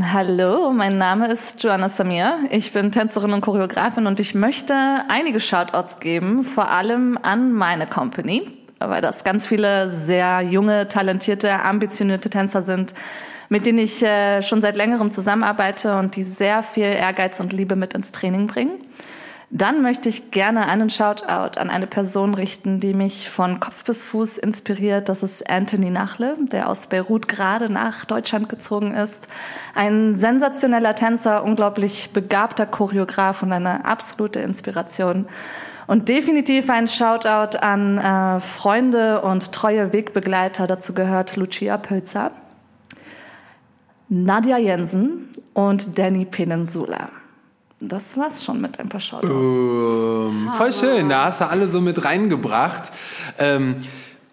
Hallo, mein Name ist Joanna Samir. Ich bin Tänzerin und Choreografin und ich möchte einige Shoutouts geben, vor allem an meine Company, weil das ganz viele sehr junge, talentierte, ambitionierte Tänzer sind, mit denen ich äh, schon seit längerem zusammenarbeite und die sehr viel Ehrgeiz und Liebe mit ins Training bringen. Dann möchte ich gerne einen Shoutout an eine Person richten, die mich von Kopf bis Fuß inspiriert. Das ist Anthony Nachle, der aus Beirut gerade nach Deutschland gezogen ist. Ein sensationeller Tänzer, unglaublich begabter Choreograf und eine absolute Inspiration. Und definitiv ein Shoutout an äh, Freunde und treue Wegbegleiter. Dazu gehört Lucia Pölzer, Nadja Jensen und Danny Peninsula. Das war's schon mit ein paar Shoutouts. Ähm, voll schön, da hast du alle so mit reingebracht. Ähm,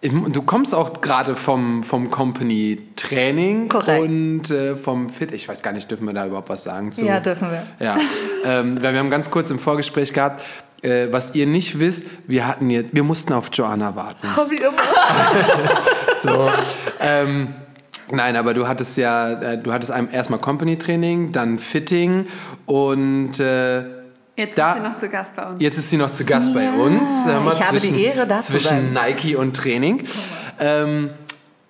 du kommst auch gerade vom, vom Company-Training und äh, vom Fit. Ich weiß gar nicht, dürfen wir da überhaupt was sagen? Zu? Ja, dürfen wir. Ja, ähm, wir haben ganz kurz im Vorgespräch gehabt, äh, was ihr nicht wisst, wir hatten jetzt, wir mussten auf Joanna warten. Oh, wie immer. so, ähm, Nein, aber du hattest ja, äh, du hattest erstmal Company-Training, dann Fitting und äh, Jetzt da, ist sie noch zu Gast bei uns. Jetzt ist sie noch zu Gast ja, bei uns. Ich zwischen, habe die Ehre, da Zwischen Nike und Training. Ähm,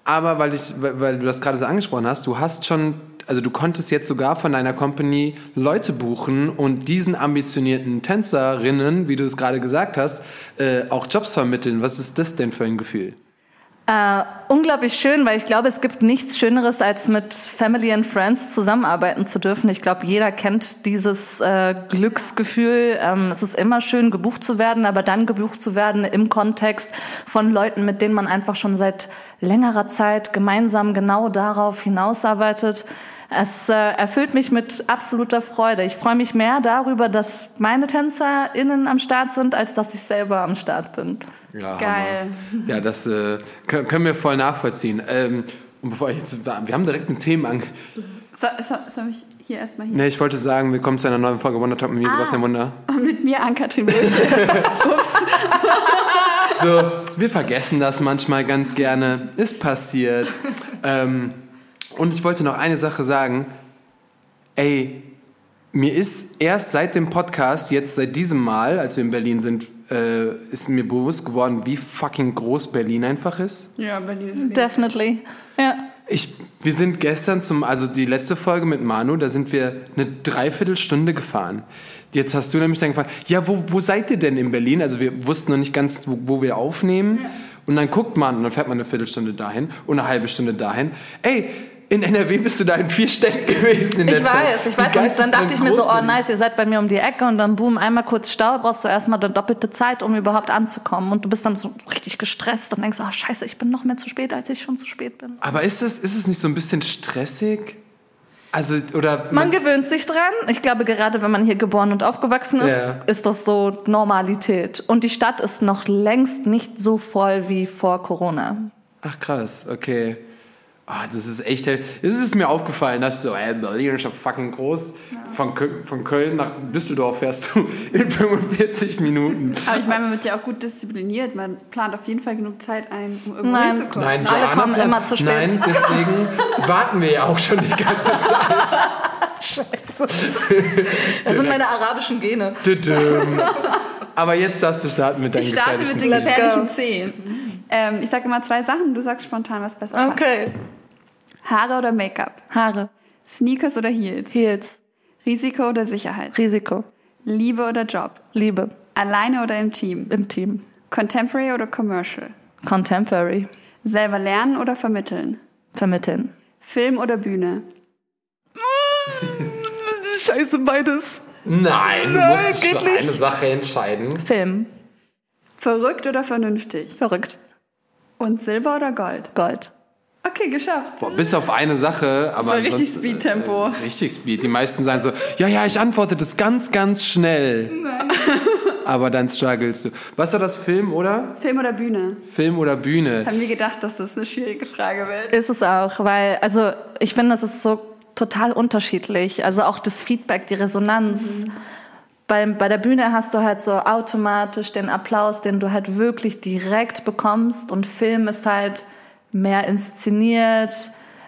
aber weil, ich, weil du das gerade so angesprochen hast, du hast schon, also du konntest jetzt sogar von deiner Company Leute buchen und diesen ambitionierten Tänzerinnen, wie du es gerade gesagt hast, äh, auch Jobs vermitteln. Was ist das denn für ein Gefühl? Äh, unglaublich schön, weil ich glaube, es gibt nichts Schöneres, als mit Family and Friends zusammenarbeiten zu dürfen. Ich glaube, jeder kennt dieses äh, Glücksgefühl. Ähm, es ist immer schön, gebucht zu werden, aber dann gebucht zu werden im Kontext von Leuten, mit denen man einfach schon seit längerer Zeit gemeinsam genau darauf hinausarbeitet. Es äh, erfüllt mich mit absoluter Freude. Ich freue mich mehr darüber, dass meine TänzerInnen am Start sind, als dass ich selber am Start bin. Ja, Geil. Hammer. Ja, das äh, können wir voll nachvollziehen. Ähm, und bevor ich jetzt, wir haben direkt ein Thema ange... So, so, soll ich hier erstmal hier? Nee, ich wollte sagen, wir kommen zu einer neuen Folge Wonder Talk mit mir, ah, Sebastian Wunder. Und mit mir, Ann-Kathrin Ups. so, wir vergessen das manchmal ganz gerne. Ist passiert. Ähm, und ich wollte noch eine Sache sagen. Ey, mir ist erst seit dem Podcast, jetzt seit diesem Mal, als wir in Berlin sind, äh, ist mir bewusst geworden, wie fucking groß Berlin einfach ist. Ja, Berlin ist riesig. Definitely. Ja. Ich, wir sind gestern zum, also die letzte Folge mit Manu, da sind wir eine Dreiviertelstunde gefahren. Jetzt hast du nämlich dann gefragt, ja, wo, wo seid ihr denn in Berlin? Also wir wussten noch nicht ganz, wo, wo wir aufnehmen. Ja. Und dann guckt man, und dann fährt man eine Viertelstunde dahin und eine halbe Stunde dahin. Ey, in NRW bist du da in vier Städten gewesen in der ich Zeit. Weiß, ich weiß, und dann dachte ich mir so, oh nice, ihr seid bei mir um die Ecke und dann boom, einmal kurz Stau, brauchst du erstmal eine doppelte Zeit, um überhaupt anzukommen und du bist dann so richtig gestresst und denkst, oh scheiße, ich bin noch mehr zu spät, als ich schon zu spät bin. Aber ist es, ist es nicht so ein bisschen stressig? Also, oder man, man, gewöhnt sich dran. Ich glaube, gerade wenn man hier geboren und aufgewachsen ist, yeah. ist das so Normalität. Und die Stadt ist noch längst nicht so voll wie vor Corona. Ach krass, okay. Ah, das ist echt, es ist mir aufgefallen, dass so, ey, Berlin ist ja fucking groß. Ja. Von, von Köln nach Düsseldorf fährst du in 45 Minuten. Aber ich meine, man wird ja auch gut diszipliniert. Man plant auf jeden Fall genug Zeit ein, um irgendwo Nein. hinzukommen. Nein, Alle kommen plant, immer zu spät. Nein, deswegen warten wir ja auch schon die ganze Zeit. Scheiße. Das sind meine arabischen Gene. Aber jetzt darfst du starten mit deinen Ich starte mit den gefährlichen Zehen. Ähm, ich sage immer zwei Sachen, du sagst spontan, was besser okay. passt. Okay. Haare oder Make-up? Haare. Sneakers oder Heels? Heels. Risiko oder Sicherheit? Risiko. Liebe oder Job? Liebe. Alleine oder im Team? Im Team. Contemporary oder Commercial? Contemporary. Selber lernen oder vermitteln? Vermitteln. Film oder Bühne? Scheiße, beides. Nein, du Nein, musst für nicht. eine Sache entscheiden. Film. Verrückt oder vernünftig? Verrückt. Und Silber oder Gold? Gold. Okay, geschafft. Boah, bis auf eine Sache, aber. Das war richtig Speed-Tempo. Äh, richtig Speed. Die meisten sagen so, ja, ja, ich antworte das ganz, ganz schnell. Nein. aber dann strugglest du. Was war das, Film oder? Film oder Bühne? Film oder Bühne. Haben wir gedacht, dass das eine schwierige Frage wird. Ist es auch, weil, also ich finde, das ist so total unterschiedlich. Also auch das Feedback, die Resonanz. Mhm. Bei, bei der Bühne hast du halt so automatisch den Applaus, den du halt wirklich direkt bekommst. Und Film ist halt mehr inszeniert,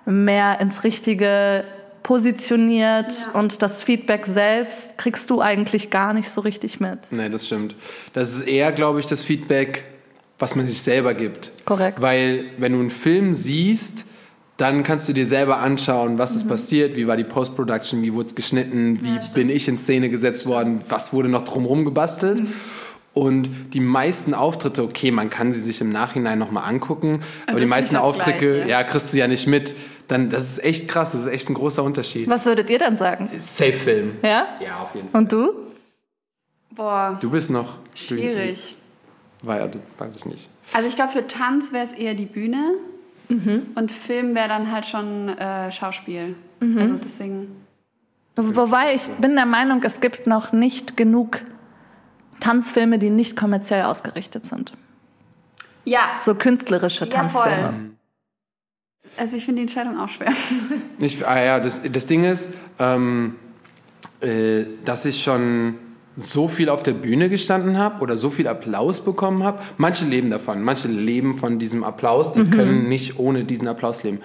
mehr ins richtige positioniert ja. und das Feedback selbst kriegst du eigentlich gar nicht so richtig mit. Nee, das stimmt. Das ist eher, glaube ich, das Feedback, was man sich selber gibt. Korrekt. Weil wenn du einen Film siehst, dann kannst du dir selber anschauen, was mhm. ist passiert, wie war die Post-Production, wie wurde es geschnitten, wie ja, bin ich in Szene gesetzt worden, was wurde noch drumherum gebastelt. Mhm. Und die meisten Auftritte, okay, man kann sie sich im Nachhinein nochmal angucken, aber, aber die meisten Auftritte, ja, kriegst du ja nicht mit. Dann, das ist echt krass, das ist echt ein großer Unterschied. Was würdet ihr dann sagen? Safe-Film. Ja? Ja, auf jeden Fall. Und du? Boah. Du bist noch. Schwierig. War ja, weiß ich nicht. Also ich glaube, für Tanz wäre es eher die Bühne. Mhm. Und Film wäre dann halt schon äh, Schauspiel. Mhm. Also deswegen. Wobei ich bin der Meinung, es gibt noch nicht genug Tanzfilme, die nicht kommerziell ausgerichtet sind. Ja. So künstlerische Tanzfilme. Ja, also ich finde die Entscheidung auch schwer. Ich, ah ja, das, das Ding ist, ähm, äh, dass ich schon so viel auf der Bühne gestanden habe oder so viel Applaus bekommen habe. Manche leben davon, manche leben von diesem Applaus, die mhm. können nicht ohne diesen Applaus leben.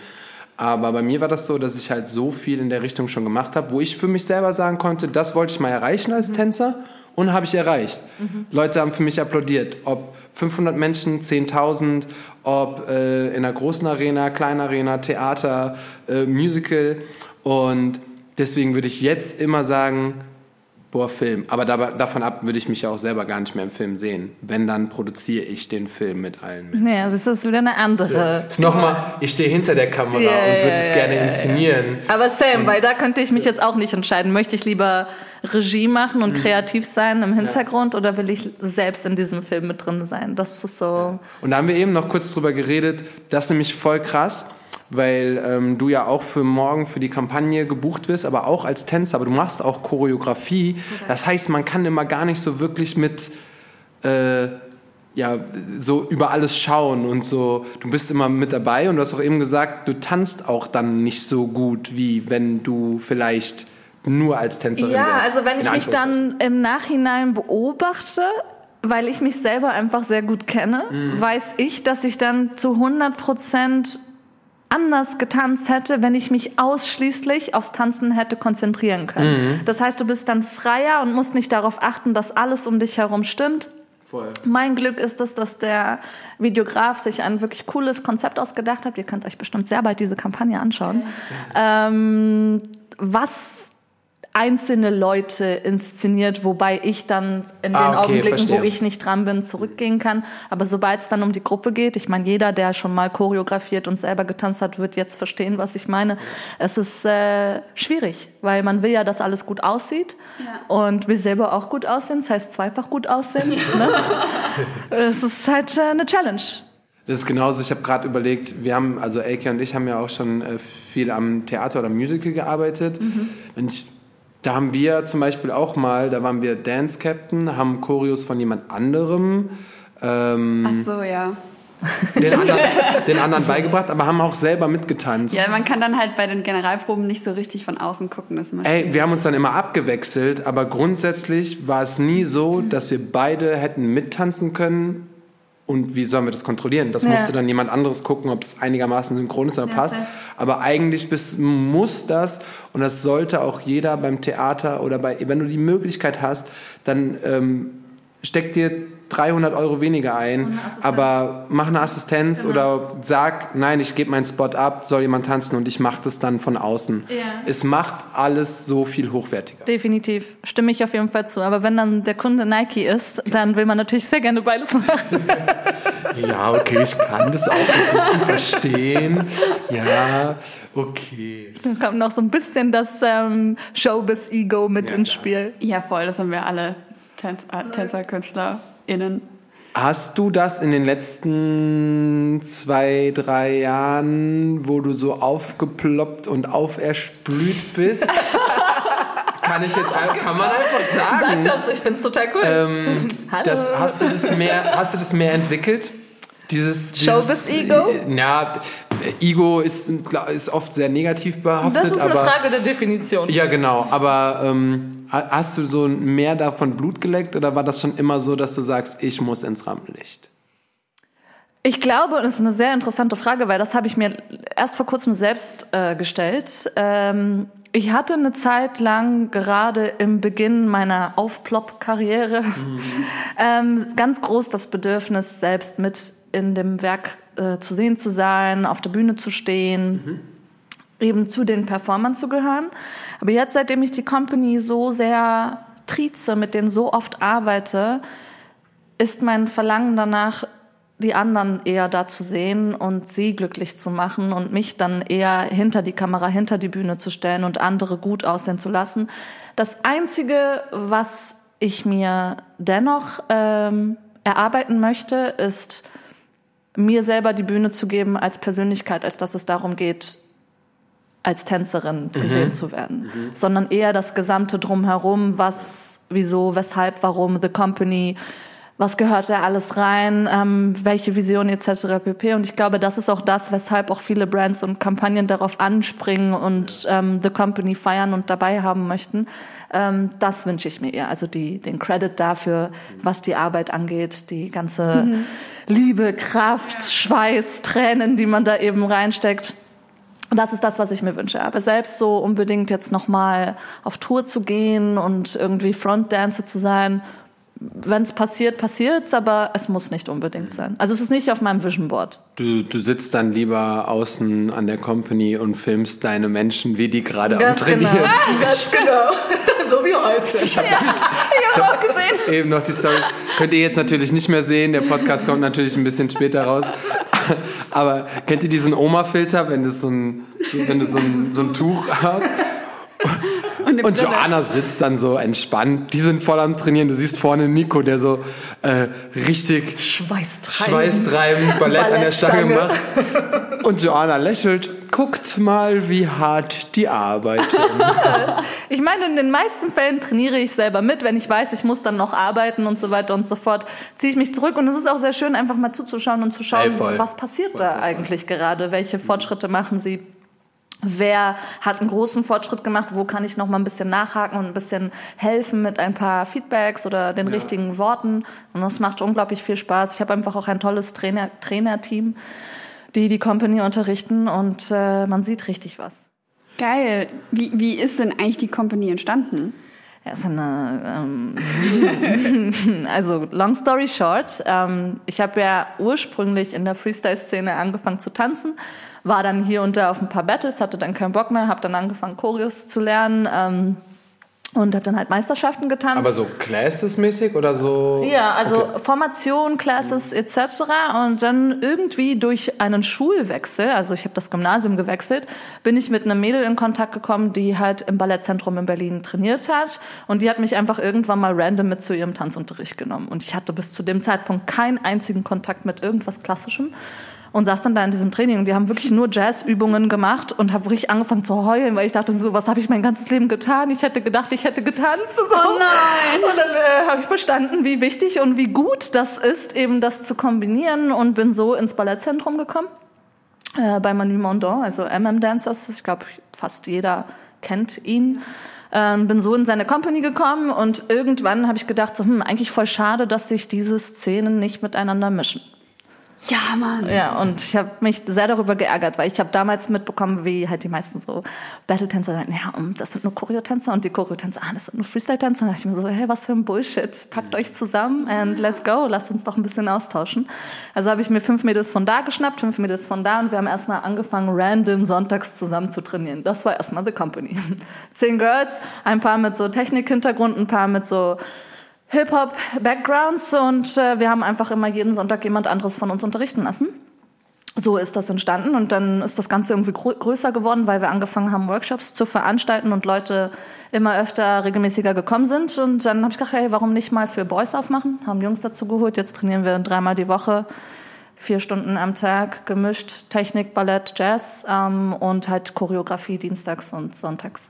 Aber bei mir war das so, dass ich halt so viel in der Richtung schon gemacht habe, wo ich für mich selber sagen konnte, das wollte ich mal erreichen als mhm. Tänzer und habe ich erreicht. Mhm. Leute haben für mich applaudiert. Ob 500 Menschen, 10.000, ob äh, in einer großen Arena, kleinen Arena, Theater, äh, Musical. Und deswegen würde ich jetzt immer sagen, boah, Film. Aber dabei, davon ab würde ich mich ja auch selber gar nicht mehr im Film sehen. Wenn, dann produziere ich den Film mit allen Menschen. Ja, das ist wieder eine andere. So, ist noch mal, ich stehe hinter der Kamera yeah, und würde es gerne inszenieren. Aber Sam, und, weil da könnte ich mich so. jetzt auch nicht entscheiden. Möchte ich lieber Regie machen und mhm. kreativ sein im Hintergrund ja. oder will ich selbst in diesem Film mit drin sein? Das ist so. Und da haben wir eben noch kurz drüber geredet. Das ist nämlich voll krass weil ähm, du ja auch für morgen für die Kampagne gebucht wirst, aber auch als Tänzer, aber du machst auch Choreografie. Okay. Das heißt, man kann immer gar nicht so wirklich mit äh, ja, so über alles schauen und so. Du bist immer mit dabei und du hast auch eben gesagt, du tanzt auch dann nicht so gut, wie wenn du vielleicht nur als Tänzerin Ja, wärst, also wenn ich mich dann im Nachhinein beobachte, weil ich mich selber einfach sehr gut kenne, mhm. weiß ich, dass ich dann zu 100 Prozent anders getanzt hätte, wenn ich mich ausschließlich aufs Tanzen hätte konzentrieren können. Mhm. Das heißt, du bist dann freier und musst nicht darauf achten, dass alles um dich herum stimmt. Voll. Mein Glück ist es, dass der Videograf sich ein wirklich cooles Konzept ausgedacht hat. Ihr könnt euch bestimmt sehr bald diese Kampagne anschauen. Ja. Ähm, was einzelne Leute inszeniert, wobei ich dann in ah, den okay, Augenblicken, verstehe. wo ich nicht dran bin, zurückgehen kann. Aber sobald es dann um die Gruppe geht, ich meine, jeder, der schon mal choreografiert und selber getanzt hat, wird jetzt verstehen, was ich meine. Es ist äh, schwierig, weil man will ja, dass alles gut aussieht ja. und will selber auch gut aussehen. Das heißt, zweifach gut aussehen. Ja. Ne? es ist halt äh, eine Challenge. Das ist genauso. Ich habe gerade überlegt, wir haben, also Elke und ich haben ja auch schon äh, viel am Theater oder Musical gearbeitet. Mhm. Wenn ich da haben wir zum Beispiel auch mal, da waren wir Dance Captain, haben Choreos von jemand anderem. Ähm, Ach so, ja. Den anderen, den anderen beigebracht, aber haben auch selber mitgetanzt. Ja, man kann dann halt bei den Generalproben nicht so richtig von außen gucken. Das Ey, wir haben uns dann immer abgewechselt, aber grundsätzlich war es nie so, dass wir beide hätten mittanzen können und wie sollen wir das kontrollieren? Das ja. musste dann jemand anderes gucken, ob es einigermaßen synchron ist oder ja, passt. Aber eigentlich bist, muss das und das sollte auch jeder beim Theater oder bei, wenn du die Möglichkeit hast, dann ähm, steck dir 300 Euro weniger ein, aber mach eine Assistenz genau. oder sag, nein, ich gebe meinen Spot ab, soll jemand tanzen und ich mache das dann von außen. Ja. Es macht alles so viel hochwertiger. Definitiv, stimme ich auf jeden Fall zu. Aber wenn dann der Kunde Nike ist, dann will man natürlich sehr gerne beides machen. ja, okay, ich kann das auch ein bisschen verstehen. Ja, okay. Dann kommt noch so ein bisschen das ähm, Showbiz-Ego mit ja, ins Spiel. Ja, voll, das haben wir alle Tänz äh, Tänzerkünstler innen. Hast du das in den letzten zwei, drei Jahren, wo du so aufgeploppt und aufersprüht bist? kann ich jetzt kann man einfach sagen. Sag das, ich find's total cool. Ähm, Hallo. Das, hast, du das mehr, hast du das mehr entwickelt? Dieses, dieses Showbiz-Ego? Ja, Ego ist, ist oft sehr negativ behaftet. Das ist eine aber, Frage der Definition. Ja, genau. Aber ähm, hast du so mehr davon Blut geleckt oder war das schon immer so, dass du sagst, ich muss ins Rampenlicht? Ich glaube, und das ist eine sehr interessante Frage, weil das habe ich mir erst vor kurzem selbst äh, gestellt. Ähm, ich hatte eine Zeit lang gerade im Beginn meiner Aufplopp-Karriere mhm. ähm, ganz groß das Bedürfnis, selbst mit in dem Werk äh, zu sehen zu sein, auf der Bühne zu stehen, mhm. eben zu den Performern zu gehören. Aber jetzt, seitdem ich die Company so sehr trieze, mit denen so oft arbeite, ist mein Verlangen danach, die anderen eher da zu sehen und sie glücklich zu machen und mich dann eher hinter die Kamera, hinter die Bühne zu stellen und andere gut aussehen zu lassen. Das Einzige, was ich mir dennoch ähm, erarbeiten möchte, ist mir selber die Bühne zu geben als Persönlichkeit, als dass es darum geht, als Tänzerin mhm. gesehen zu werden, mhm. sondern eher das gesamte drumherum, was, wieso, weshalb, warum, The Company, was gehört da alles rein, ähm, welche Vision etc. pp. Und ich glaube, das ist auch das, weshalb auch viele Brands und Kampagnen darauf anspringen und ähm, The Company feiern und dabei haben möchten. Ähm, das wünsche ich mir eher. Also die, den Credit dafür, was die Arbeit angeht, die ganze mhm. Liebe, Kraft, Schweiß, Tränen, die man da eben reinsteckt. Das ist das, was ich mir wünsche. Aber selbst so unbedingt jetzt nochmal auf Tour zu gehen und irgendwie Frontdancer zu sein, wenn es passiert, passiert's, aber es muss nicht unbedingt sein. Also es ist nicht auf meinem Vision Board. Du, du sitzt dann lieber außen an der Company und filmst deine Menschen, wie die gerade am Trainieren genau. sind. Ganz genau. so wie heute. Ich habe ja, hab auch gesehen. Eben noch die Stories. Könnt ihr jetzt natürlich nicht mehr sehen. Der Podcast kommt natürlich ein bisschen später raus. Aber kennt ihr diesen Oma-Filter, wenn, so ein, wenn du so ein, so ein Tuch hast? Und, und Joanna sitzt dann so entspannt. Die sind voll am Trainieren. Du siehst vorne Nico, der so äh, richtig schweißtreibend, schweißtreibend Ballett an der Stange macht. Und Joanna lächelt. Guckt mal, wie hart die arbeiten. ich meine, in den meisten Fällen trainiere ich selber mit. Wenn ich weiß, ich muss dann noch arbeiten und so weiter und so fort, ziehe ich mich zurück. Und es ist auch sehr schön, einfach mal zuzuschauen und zu schauen, hey, was passiert voll, da voll, eigentlich voll. gerade? Welche Fortschritte machen sie? Wer hat einen großen Fortschritt gemacht? Wo kann ich noch mal ein bisschen nachhaken und ein bisschen helfen mit ein paar Feedbacks oder den ja. richtigen Worten? Und das macht unglaublich viel Spaß. Ich habe einfach auch ein tolles Trainer, Trainerteam, die die Company unterrichten und äh, man sieht richtig was. Geil. Wie, wie ist denn eigentlich die Company entstanden? Ja, ist eine, ähm, also long story short, ähm, ich habe ja ursprünglich in der Freestyle-Szene angefangen zu tanzen war dann hier und da auf ein paar Battles, hatte dann keinen Bock mehr, habe dann angefangen, Choreos zu lernen. Ähm, und habe dann halt Meisterschaften getanzt. Aber so Classes-mäßig oder so? Ja, also okay. Formation, Classes etc. Und dann irgendwie durch einen Schulwechsel, also ich habe das Gymnasium gewechselt, bin ich mit einem Mädel in Kontakt gekommen, die halt im Ballettzentrum in Berlin trainiert hat. Und die hat mich einfach irgendwann mal random mit zu ihrem Tanzunterricht genommen. Und ich hatte bis zu dem Zeitpunkt keinen einzigen Kontakt mit irgendwas Klassischem und saß dann da in diesem Training und die haben wirklich nur Jazzübungen gemacht und habe richtig angefangen zu heulen, weil ich dachte so, was habe ich mein ganzes Leben getan? Ich hätte gedacht, ich hätte getanzt. So. Oh nein! Und dann äh, habe ich verstanden, wie wichtig und wie gut das ist, eben das zu kombinieren und bin so ins Ballettzentrum gekommen äh, bei Manu Mondon, also MM Dancers. Ich glaube, fast jeder kennt ihn. Ähm, bin so in seine Company gekommen und irgendwann habe ich gedacht, so, hm, eigentlich voll schade, dass sich diese Szenen nicht miteinander mischen. Ja, Mann. Ja, und ich habe mich sehr darüber geärgert, weil ich habe damals mitbekommen, wie halt die meisten so Battle-Tänzer sagen, ja, das sind nur Choreotänzer und die Choreotänzer, ah, das sind nur Freestyle-Tänzer. Und da dachte ich mir so, hey, was für ein Bullshit. Packt euch zusammen and let's go. Lasst uns doch ein bisschen austauschen. Also habe ich mir fünf Mädels von da geschnappt, fünf Mädels von da und wir haben erstmal angefangen, random sonntags zusammen zu trainieren. Das war erstmal the company. Zehn Girls, ein paar mit so Technik-Hintergrund, ein paar mit so Hip-Hop-Backgrounds und äh, wir haben einfach immer jeden Sonntag jemand anderes von uns unterrichten lassen. So ist das entstanden und dann ist das Ganze irgendwie größer geworden, weil wir angefangen haben, Workshops zu veranstalten und Leute immer öfter regelmäßiger gekommen sind. Und dann habe ich gedacht, hey, warum nicht mal für Boys aufmachen? Haben Jungs dazu geholt. Jetzt trainieren wir dreimal die Woche, vier Stunden am Tag, gemischt Technik, Ballett, Jazz ähm, und halt Choreografie dienstags und sonntags.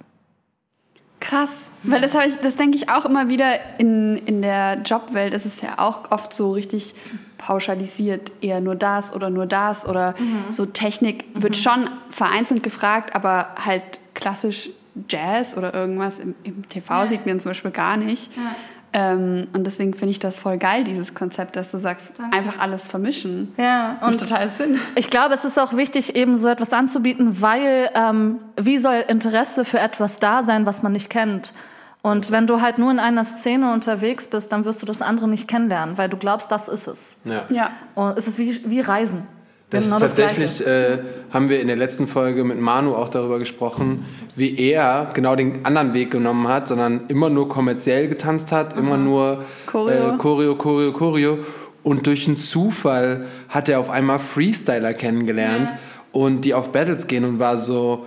Krass, weil das habe ich, das denke ich auch immer wieder in, in der Jobwelt ist es ja auch oft so richtig pauschalisiert, eher nur das oder nur das oder mhm. so Technik wird mhm. schon vereinzelt gefragt, aber halt klassisch Jazz oder irgendwas im, im TV ja. sieht man zum Beispiel gar nicht. Ja. Ähm, und deswegen finde ich das voll geil, dieses Konzept, dass du sagst, Danke. einfach alles vermischen. Ja, Macht total Sinn. Ich glaube, es ist auch wichtig, eben so etwas anzubieten, weil ähm, wie soll Interesse für etwas da sein, was man nicht kennt? Und wenn du halt nur in einer Szene unterwegs bist, dann wirst du das andere nicht kennenlernen, weil du glaubst, das ist es. Ja. Ja. Und es ist wie, wie Reisen. Das Genau ist tatsächlich, Gleiche. äh, haben wir in der letzten Folge mit Manu auch darüber gesprochen, wie er genau den anderen Weg genommen hat, sondern immer nur kommerziell getanzt hat, immer nur Choreo. Äh, Choreo, Choreo, Choreo. Und durch einen Zufall hat er auf einmal Freestyler kennengelernt und die auf Battles gehen und war so,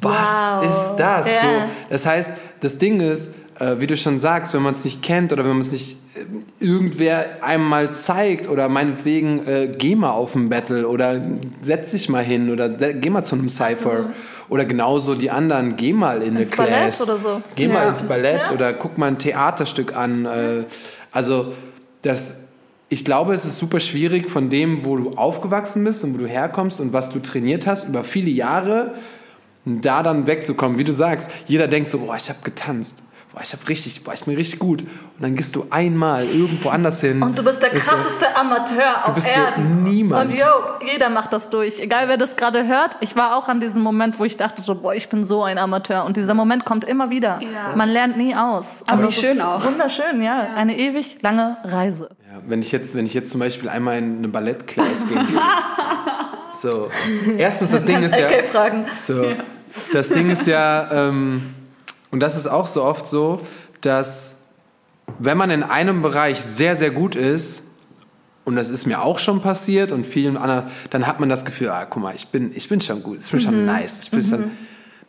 was Wow. ist das? Ja. So, das heißt, das Ding ist, äh, wie du schon sagst, wenn man es nicht kennt oder wenn man es nicht äh, irgendwer einem mal zeigt oder meinetwegen äh, geh mal auf ein Battle oder setz dich mal hin oder geh mal zu einem Cypher oder genauso die anderen, geh mal in Ins eine Ballett Class oder so. geh mal Ja. ins Ballett Ja. oder guck mal ein Theaterstück an. Äh, also das, ich glaube, es ist super schwierig von dem, wo du aufgewachsen bist und wo du herkommst und was du trainiert hast über viele Jahre, da dann wegzukommen. Wie du sagst, jeder denkt so, boah, ich habe getanzt. Boah, ich habe richtig, boah, ich bin richtig gut. Und dann gehst du einmal irgendwo anders hin. Und du bist der Ist so, krasseste Amateur auf bist so Erden. niemand. Und yo, jeder macht das durch. Egal wer das gerade hört. Ich war auch an diesem Moment, wo ich dachte so, boah, ich bin so ein Amateur. Und dieser Moment kommt immer wieder. Ja. Man lernt nie aus. Aber wie schön ist auch. Wunderschön, ja. Eine ewig lange Reise. Ja, wenn ich jetzt, wenn ich jetzt zum Beispiel einmal in eine Ballettklasse würde. So, erstens das Ding ist ja, Okay, fragen. so, das Ding ist ja, ähm, und das ist auch so oft so, dass wenn man in einem Bereich sehr, sehr gut ist, und das ist mir auch schon passiert und vielen anderen, dann hat man das Gefühl, ah, guck mal, ich bin, ich bin schon gut, ich bin Mhm. schon nice. Ich bin schon,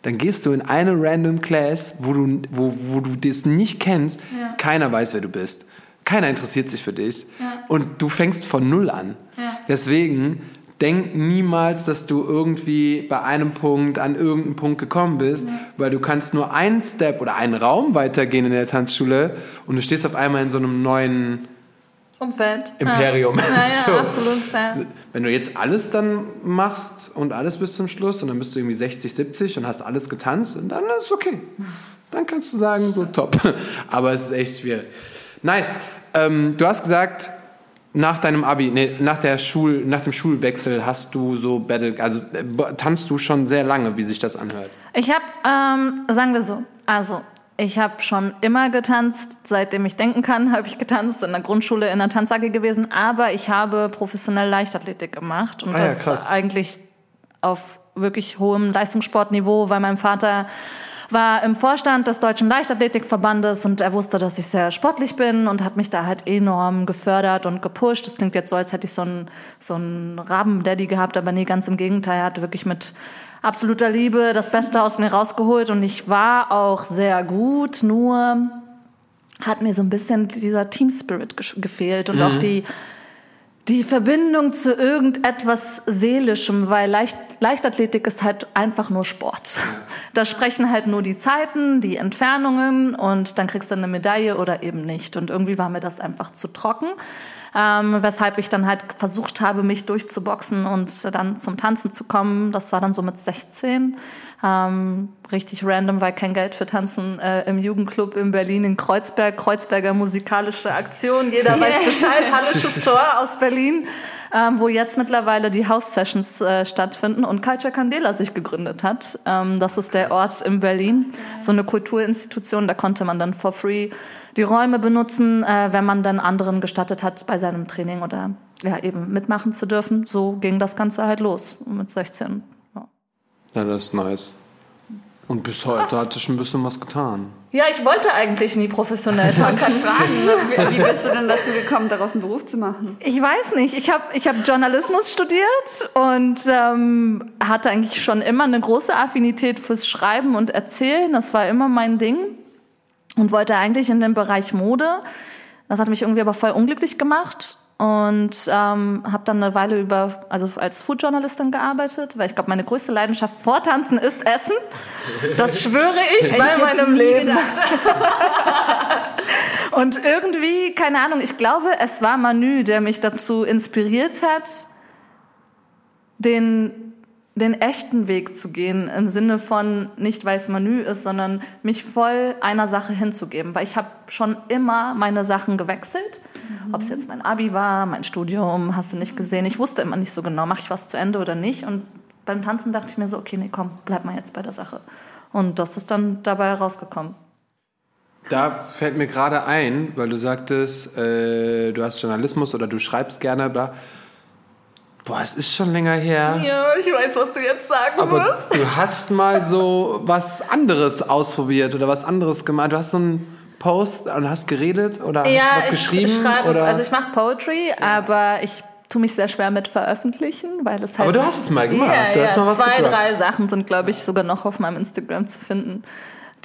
dann gehst du in eine random Class, wo du, wo, wo du das nicht kennst, Ja. keiner weiß, wer du bist. Keiner interessiert sich für dich. Ja. Und du fängst von Null an. Ja. Deswegen denk niemals, dass du irgendwie bei einem Punkt an irgendeinen Punkt gekommen bist, weil du kannst nur einen Step oder einen Raum weitergehen in der Tanzschule und du stehst auf einmal in so einem neuen Umfeld. Imperium. Ja, ja, ja So. absolut. Ja. Wenn du jetzt alles dann machst und alles bis zum Schluss und dann bist du irgendwie 60, 70 und hast alles getanzt, und dann ist es okay. Dann kannst du sagen, so top. Aber es ist echt schwierig. Nice. Ähm, du hast gesagt, nach deinem Abi, nee, nach, der Schul, nach dem Schulwechsel hast du so Battle, also äh, tanzt du schon sehr lange, wie sich das anhört. Ich habe, ähm, sagen wir so, also ich habe schon immer getanzt, seitdem ich denken kann, habe ich getanzt, in der Grundschule in der Tanz AG gewesen, aber ich habe professionell Leichtathletik gemacht und Ah ja, das krass. eigentlich auf wirklich hohem Leistungssportniveau, weil mein Vater war im Vorstand des Deutschen Leichtathletikverbandes und er wusste, dass ich sehr sportlich bin und hat mich da halt enorm gefördert und gepusht. Das klingt jetzt so, als hätte ich so einen, so einen Rabendaddy gehabt, aber nee, ganz im Gegenteil. Er hat wirklich mit absoluter Liebe das Beste aus mir rausgeholt und ich war auch sehr gut, nur hat mir so ein bisschen dieser Team Spirit gefehlt und auch die die Verbindung zu irgendetwas Seelischem, weil Leicht, Leichtathletik ist halt einfach nur Sport. Da sprechen halt nur die Zeiten, die Entfernungen und dann kriegst du eine Medaille oder eben nicht. Und irgendwie war mir das einfach zu trocken, ähm, weshalb ich dann halt versucht habe, mich durchzuboxen und dann zum Tanzen zu kommen. Das war dann so mit 16. Ähm, richtig random, weil kein Geld für Tanzen äh, im Jugendclub in Berlin in Kreuzberg, Kreuzberger musikalische Aktion. Jeder weiß Bescheid, Hallisches Tor aus Berlin, ähm, wo jetzt mittlerweile die House Sessions äh, stattfinden und Culture Candela sich gegründet hat. Ähm, das ist der Ort in Berlin, so eine Kulturinstitution. Da konnte man dann for free die Räume benutzen, äh, wenn man dann anderen gestattet hat, bei seinem Training oder ja eben mitmachen zu dürfen. So ging das Ganze halt los mit 16. Ja. Das ist nice. Und bis heute hat sich schon ein bisschen was getan. Ja, ich wollte eigentlich nie professionell Ich wollte tanzen. gerade fragen, wie, wie bist du denn dazu gekommen, daraus einen Beruf zu machen? Ich weiß nicht. Ich habe ich hab Journalismus studiert und ähm, hatte eigentlich schon immer eine große Affinität fürs Schreiben und Erzählen. Das war immer mein Ding und wollte eigentlich in den Bereich Mode. Das hat mich irgendwie aber voll unglücklich gemacht und ähm, habe dann eine Weile über, also als Foodjournalistin gearbeitet, weil ich glaube, meine größte Leidenschaft vor Tanzen ist Essen. Das schwöre ich Hätte bei ich meinem Leben. Und irgendwie, keine Ahnung, ich glaube, es war Manu, der mich dazu inspiriert hat, den den echten Weg zu gehen, im Sinne von nicht, weil es Menü ist, sondern mich voll einer Sache hinzugeben. Weil ich habe schon immer meine Sachen gewechselt. Mhm. Ob es jetzt mein Abi war, mein Studium, hast du nicht gesehen. Ich wusste immer nicht so genau, mache ich was zu Ende oder nicht. Und beim Tanzen dachte ich mir so, okay, nee, komm, bleib mal jetzt bei der Sache. Und das ist dann dabei rausgekommen. Da fällt mir gerade ein, weil du sagtest, äh, du hast Journalismus oder du schreibst gerne, bla. Boah, es ist schon länger her. Ja, ich weiß, was du jetzt sagen Aber wirst. du hast mal so was anderes ausprobiert oder was anderes gemacht. Du hast so einen Post und hast geredet oder ja, hast was ich geschrieben? schreibe, oder? also ich mache Poetry, aber ich tue mich sehr schwer mit veröffentlichen, weil es halt. Aber du hast es mal gemacht. Ja, Du ja, hast mal was zwei, gedroppt. drei Sachen sind, glaube ich, sogar noch auf meinem Instagram zu finden.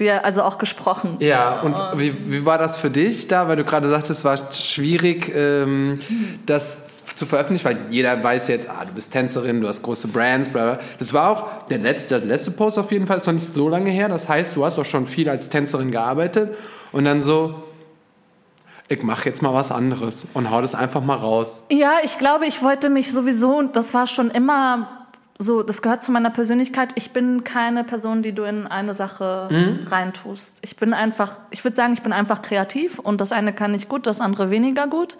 Die, also auch gesprochen. Ja, und wie, wie war das für dich da? Weil du gerade sagtest, es war schwierig, ähm, das zu veröffentlichen, weil jeder weiß jetzt, ah, du bist Tänzerin, du hast große Brands, bla bla. Das war auch der letzte, der letzte Post auf jeden Fall, ist noch nicht so lange her. Das heißt, du hast auch schon viel als Tänzerin gearbeitet und dann so, ich mache jetzt mal was anderes und hau das einfach mal raus. Ja, ich glaube, ich wollte mich sowieso, das war schon immer so, das gehört zu meiner Persönlichkeit. Ich bin keine Person, die du in eine Sache reintust. Ich bin einfach, ich würde sagen, ich bin einfach kreativ und das eine kann ich gut, das andere weniger gut.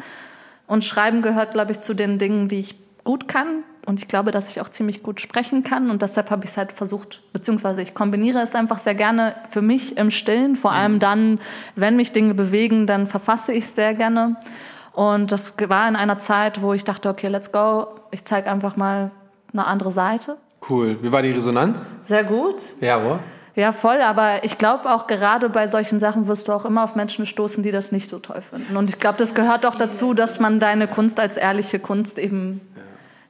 Und Schreiben gehört, glaube ich, zu den Dingen, die ich gut kann. Und ich glaube, dass ich auch ziemlich gut sprechen kann. Und deshalb habe ich es halt versucht, beziehungsweise ich kombiniere es einfach sehr gerne für mich im Stillen. Vor allem dann, wenn mich Dinge bewegen, dann verfasse ich sehr gerne. Und das war in einer Zeit, wo ich dachte, okay, let's go. Ich zeige einfach mal eine andere Seite. Cool. Wie war die Resonanz? Sehr gut. Ja, wo? Ja, voll. Aber ich glaube auch gerade bei solchen Sachen wirst du auch immer auf Menschen stoßen, die das nicht so toll finden. Und ich glaube, das gehört auch dazu, dass man deine Kunst als ehrliche Kunst eben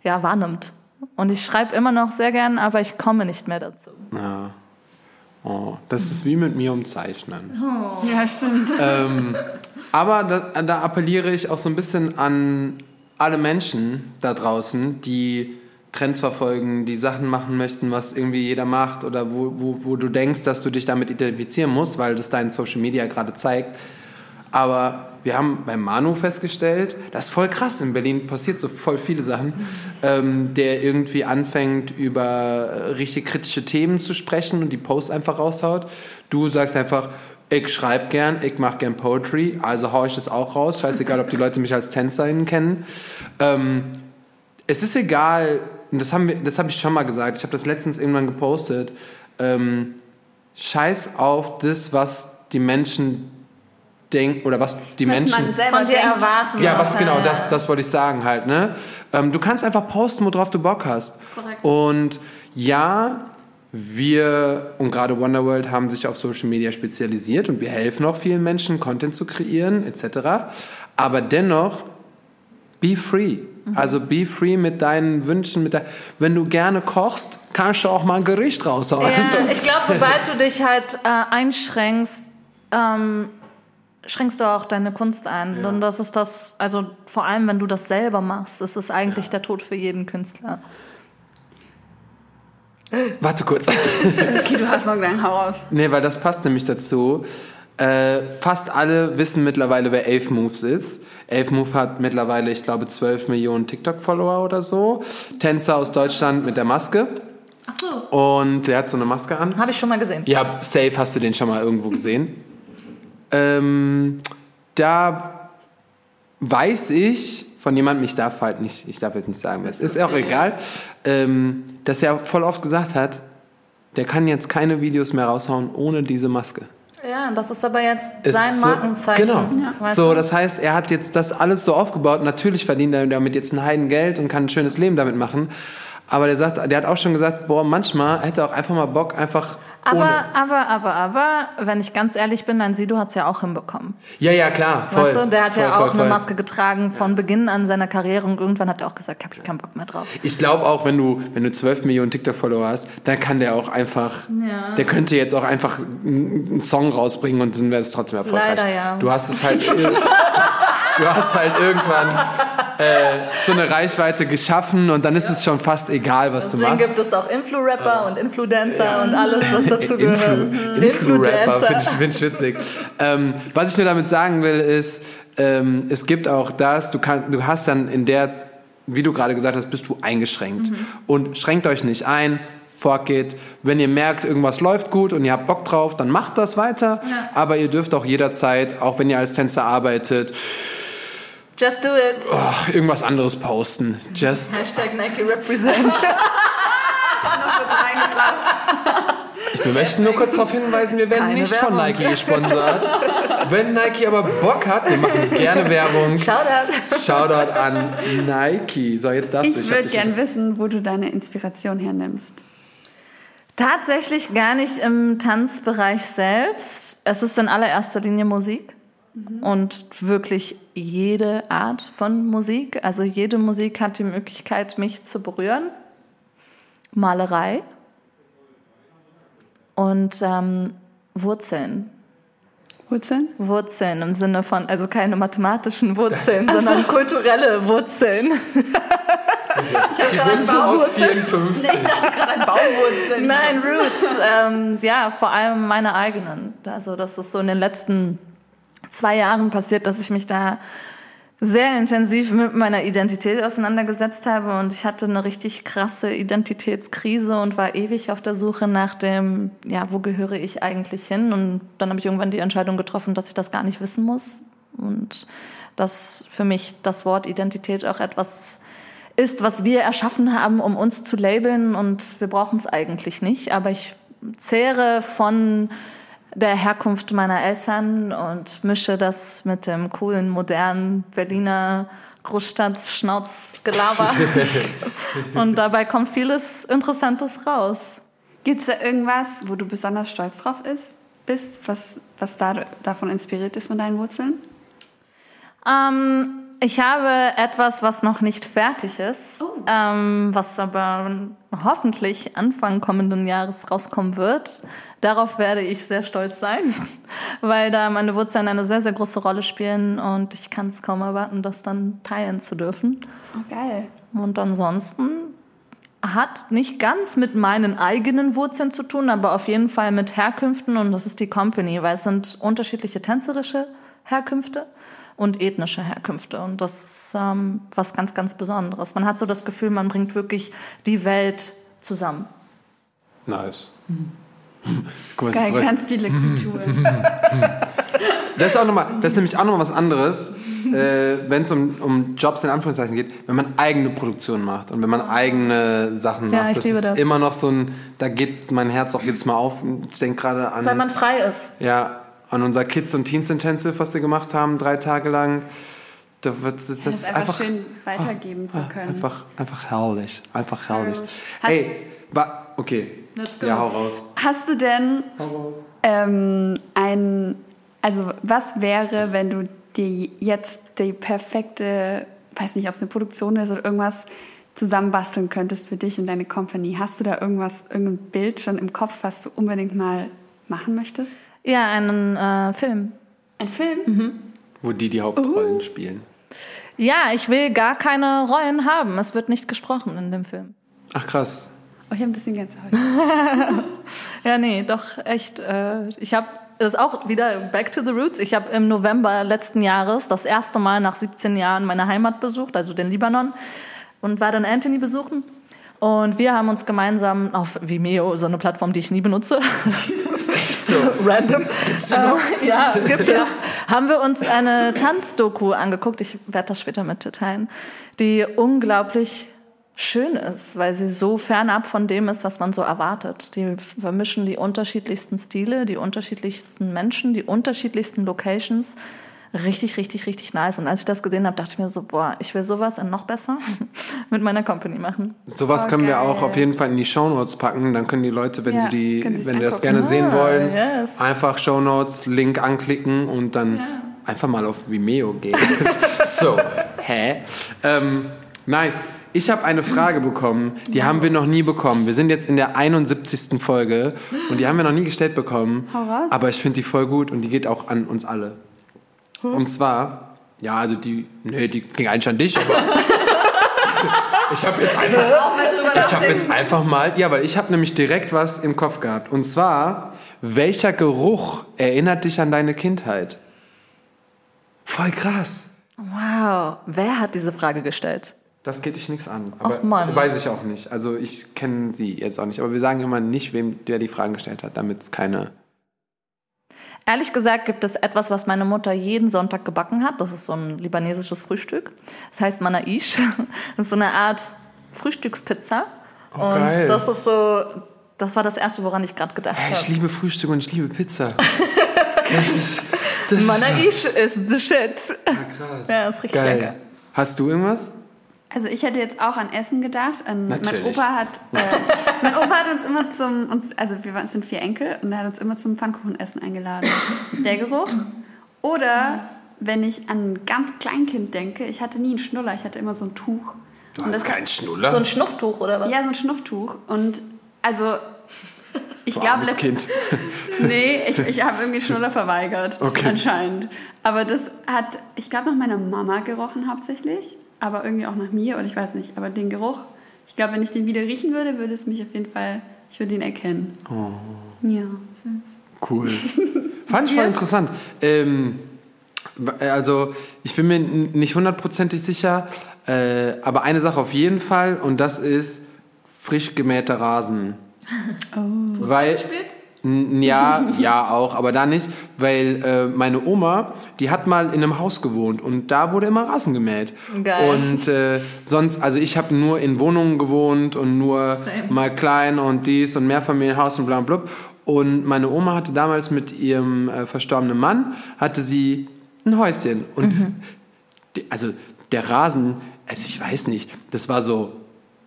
ja, wahrnimmt. Und ich schreibe immer noch sehr gern, aber ich komme nicht mehr dazu. Ja. Oh, das ist wie mit mir um Zeichnen. Ja, stimmt. ähm, aber da, da appelliere ich auch so ein bisschen an alle Menschen da draußen, die Trends verfolgen, die Sachen machen möchten, was irgendwie jeder macht oder wo, wo, wo du denkst, dass du dich damit identifizieren musst, weil das dein Social Media gerade zeigt. Aber wir haben beim Manu festgestellt, das ist voll krass. In Berlin passiert so voll viele Sachen, ähm, der irgendwie anfängt, über äh, richtig kritische Themen zu sprechen und die Posts einfach raushaut. Du sagst einfach, ich schreibe gern, ich mache gern Poetry, also hau ich das auch raus. Scheißegal, ob die Leute mich als Tänzerin kennen. Ähm, es ist egal, und das, haben wir, das habe ich schon mal gesagt, ich habe das letztens irgendwann gepostet, ähm, scheiß auf das, was die Menschen denken, oder was die Was Menschen... man selber Von dir denkt. erwarten. Ja, was genau, das, das wollte ich sagen halt, ne? Ähm, du kannst einfach posten, worauf du Bock hast. Korrekt. Und ja, wir und gerade Wonderworld haben sich auf Social Media spezialisiert und wir helfen auch vielen Menschen, Content zu kreieren, etc. Aber dennoch, be free. Also be free mit deinen Wünschen, mit der, wenn du gerne kochst, kannst du auch mal ein Gericht raushauen. Ja, Also, ich glaube, sobald du dich halt äh, einschränkst, ähm, schränkst du auch deine Kunst ein. Ja. Und das ist das, also vor allem, wenn du das selber machst, das ist eigentlich der Tod für jeden Künstler. warte kurz. Okay, du hast noch einen Hau raus. Nee, weil das passt nämlich dazu. Äh, fast alle wissen mittlerweile, wer Elf Moves ist. Elf Move hat mittlerweile, ich glaube, 12 Millionen TikTok-Follower oder so. Tänzer aus Deutschland mit der Maske. Ach so. Und der hat so eine Maske an. Habe ich schon mal gesehen. Ja, safe hast du den schon mal irgendwo gesehen. ähm, da weiß ich von jemandem, ich darf halt nicht, ich darf jetzt nicht sagen, es ist, ist auch egal, ähm, dass er voll oft gesagt hat, der kann jetzt keine Videos mehr raushauen ohne diese Maske. Ja, das ist aber jetzt sein so- Markenzeichen. Genau. weißt So, das heißt, er hat jetzt das alles so aufgebaut. Natürlich verdient er damit jetzt ein Heidengeld und kann ein schönes Leben damit machen. Aber der sagt, der hat auch schon gesagt, boah, manchmal hätte er auch einfach mal Bock, einfach aber, ohne. aber, aber, aber, wenn ich ganz ehrlich bin, mein Sido hat's ja auch hinbekommen. Ja, ja, klar, voll. weißt du, der hat voll, ja auch voll. eine Maske getragen von Beginn an seiner Karriere und irgendwann hat er auch gesagt, hab ich keinen Bock mehr drauf. Ich glaube auch, wenn du, wenn du 12 Millionen TikTok-Follower hast, dann kann der auch einfach, Ja. der könnte jetzt auch einfach einen einen Song rausbringen und dann wäre es trotzdem erfolgreich. Leider, ja. Du hast es halt, du hast halt irgendwann äh, so eine Reichweite geschaffen und dann ist es schon fast egal, was du Deswegen machst. gibt es auch Influ-Rapper und Influencer und alles, was dazu gehört. Influ- Influ-Rapper, finde ich, find ich witzig. ähm, was ich nur damit sagen will, ist, ähm, es gibt auch das, du, kann, du hast dann in der wie du gerade gesagt hast, bist du eingeschränkt. Und schränkt euch nicht ein, fuck it. Wenn ihr merkt, irgendwas läuft gut und ihr habt Bock drauf, dann macht das weiter. Aber ihr dürft auch jederzeit, auch wenn ihr als Tänzer arbeitet, Just do it. oh, irgendwas anderes posten. Just Hashtag Nike represent. Wir möchten nur kurz darauf hinweisen, wir werden Keine nicht von Werbung. Nike gesponsert. Wenn Nike aber Bock hat, wir machen gerne Werbung. Shoutout. Shoutout an Nike. So, jetzt darfst du. Ich würde dich gern unter- wissen, wo du deine Inspiration hernimmst. Tatsächlich gar nicht im Tanzbereich selbst. Es ist in allererster Linie Musik und wirklich jede Art von Musik. Also jede Musik hat die Möglichkeit, mich zu berühren. Malerei und ähm, Wurzeln. Wurzeln? Wurzeln im Sinne von, also keine mathematischen Wurzeln, sondern kulturelle Wurzeln. Die Wurzel aus 54. Ich dachte gerade an Baumwurzeln. Nein, Roots. ähm, ja, vor allem meine eigenen. Also das ist so in den letzten zwei Jahren passiert, dass ich mich da sehr intensiv mit meiner Identität auseinandergesetzt habe und ich hatte eine richtig krasse Identitätskrise und war ewig auf der Suche nach dem, ja, wo gehöre ich eigentlich hin? Und dann habe ich irgendwann die Entscheidung getroffen, dass ich das gar nicht wissen muss und dass für mich das Wort Identität auch etwas ist, was wir erschaffen haben, um uns zu labeln und wir brauchen es eigentlich nicht. Aber ich zehre von der Herkunft meiner Eltern und mische das mit dem coolen, modernen Berliner Großstadt-Schnauzgelaber. und dabei kommt vieles Interessantes raus. Gibt es da irgendwas, wo du besonders stolz drauf ist, bist, was, was da, davon inspiriert ist von deinen Wurzeln? Ähm, ich habe etwas, was noch nicht fertig ist, ähm, was aber hoffentlich Anfang kommenden Jahres rauskommen wird. Darauf werde ich sehr stolz sein, weil da meine Wurzeln eine sehr, sehr große Rolle spielen und ich kann es kaum erwarten, das dann teilen zu dürfen. Oh, geil. Und ansonsten hat nicht ganz mit meinen eigenen Wurzeln zu tun, aber auf jeden Fall mit Herkünften und das ist die Company, weil es sind unterschiedliche tänzerische Herkünfte und ethnische Herkünfte und das ist ähm, was ganz, ganz Besonderes. Man hat so das Gefühl, man bringt wirklich die Welt zusammen. Nice. Guck Geil, ganz viele Kulturen. Das ist, auch noch mal, das ist nämlich auch nochmal was anderes, äh, wenn es um, um Jobs in Anführungszeichen geht, wenn man eigene Produktion macht und wenn man eigene Sachen Ja, macht. ich das liebe ist das. immer noch so ein, da geht mein Herz auch jedes Mal auf. Ich denke gerade an, Weil man frei ist. ja, an unser Kids und Teens Intensive, was wir gemacht haben, drei Tage lang. Da wird, das, das Das ist ist einfach schön weitergeben zu ah, können. Einfach, einfach herrlich. Einfach herrlich. Hast- Ey, wa, okay. Let's go. Ja, hau raus. Hast du denn ähm, ein, also was wäre, wenn du dir jetzt die perfekte, weiß nicht, ob es eine Produktion ist oder irgendwas zusammenbasteln könntest für dich und deine Company? Hast du da irgendwas, irgendein Bild schon im Kopf, was du unbedingt mal machen möchtest? Ja, einen äh, Film. Ein Film? Wo die die Hauptrollen Uh. spielen. Ja, ich will gar keine Rollen haben. Es wird nicht gesprochen in dem Film. Ach krass. Oh, ich habe ein bisschen Gänsehaut. Ja, nee, doch echt. Äh, ich habe das ist auch wieder back to the roots. Ich habe im November letzten Jahres das erste Mal nach 17 Jahren meine Heimat besucht, also den Libanon, und war dann Anthony besuchen. Und wir haben uns gemeinsam auf Vimeo, so eine Plattform, die ich nie benutze, so random, äh, ja, gibt es, haben wir uns eine Tanzdoku angeguckt. Ich werde das später mitteilen, die unglaublich schön ist, weil sie so fernab von dem ist, was man so erwartet. Die vermischen die unterschiedlichsten Stile, die unterschiedlichsten Menschen, die unterschiedlichsten Locations. Richtig, richtig, richtig nice. Und als ich das gesehen habe, dachte ich mir so, boah, ich will sowas und noch besser mit meiner Company machen. Sowas Oh, können wir geil. auch auf jeden Fall in die Shownotes packen. Dann können die Leute, wenn Ja, sie die, sie wenn die das angucken. gerne sehen Ah, wollen, yes. einfach Shownotes, Link anklicken und dann einfach mal auf Vimeo gehen. so, hä? Ähm, nice. Ich habe eine Frage bekommen, die haben wir noch nie bekommen. Wir sind jetzt in der 71. Folge und die haben wir noch nie gestellt bekommen. Hau raus. Aber ich finde die voll gut und die geht auch an uns alle. Und zwar, ja, also die, nee, die ging eigentlich an dich, aber ich habe jetzt einfach ich habe jetzt einfach mal, ja, weil ich habe nämlich direkt was im Kopf gehabt. Und zwar, welcher Geruch erinnert dich an deine Kindheit? Voll krass. Wow, wer hat diese Frage gestellt? Das geht dich nichts an. Aber weiß ich auch nicht. Also ich kenne sie jetzt auch nicht. Aber wir sagen immer nicht, wem der die Fragen gestellt hat, damit es keine. Ehrlich gesagt gibt es etwas, was meine Mutter jeden Sonntag gebacken hat. Das ist so ein libanesisches Frühstück. Das heißt Manaish. Das ist so eine Art Frühstückspizza. Oh, und geil. das ist so, das war das Erste, woran ich gerade gedacht Hey, ich habe. liebe Frühstück und ich liebe Pizza. Das ist. Das Manaish ist the shit. krass. Ja, ist richtig Geil. lecker. Hast du irgendwas? Also ich hätte jetzt auch an Essen gedacht. An, mein Natürlich. Opa hat, äh, mein Opa hat uns immer zum, uns, also wir waren- sind vier Enkel und er hat uns immer zum Pfannkuchenessen eingeladen. Der Geruch. Oder wenn ich an ein ganz Kleinkind denke, ich hatte nie einen Schnuller, ich hatte immer so ein Tuch. Du Und hast das- keinen Schnuller. So ein Schnufftuch oder was? Ja, so ein Schnufftuch. Und also ich glaube, armes Kind. Nee, ich, ich habe irgendwie Schnuller verweigert, Okay. anscheinend. Aber das hat, ich glaube, nach meiner Mama gerochen hauptsächlich, aber irgendwie auch nach mir oder ich weiß nicht. Aber den Geruch, ich glaube, wenn ich den wieder riechen würde, würde es mich auf jeden Fall, ich würde ihn erkennen. Oh. Ja. Cool. Fand ich voll Ja. interessant. Ähm, also, ich bin mir nicht hundertprozentig sicher, äh, aber eine Sache auf jeden Fall und das ist frisch gemähter Rasen. Oh. Weil, N- Ja, ja auch, aber da nicht, weil äh, meine Oma, die hat mal in einem Haus gewohnt und da wurde immer Rasen gemäht. Geil. Und äh, sonst, also ich habe nur in Wohnungen gewohnt und nur Same. mal klein und dies und Mehrfamilienhaus und bla bla. Und meine Oma hatte damals mit ihrem äh, verstorbenen Mann, hatte sie ein Häuschen. Und die, also der Rasen, also ich weiß nicht, das war so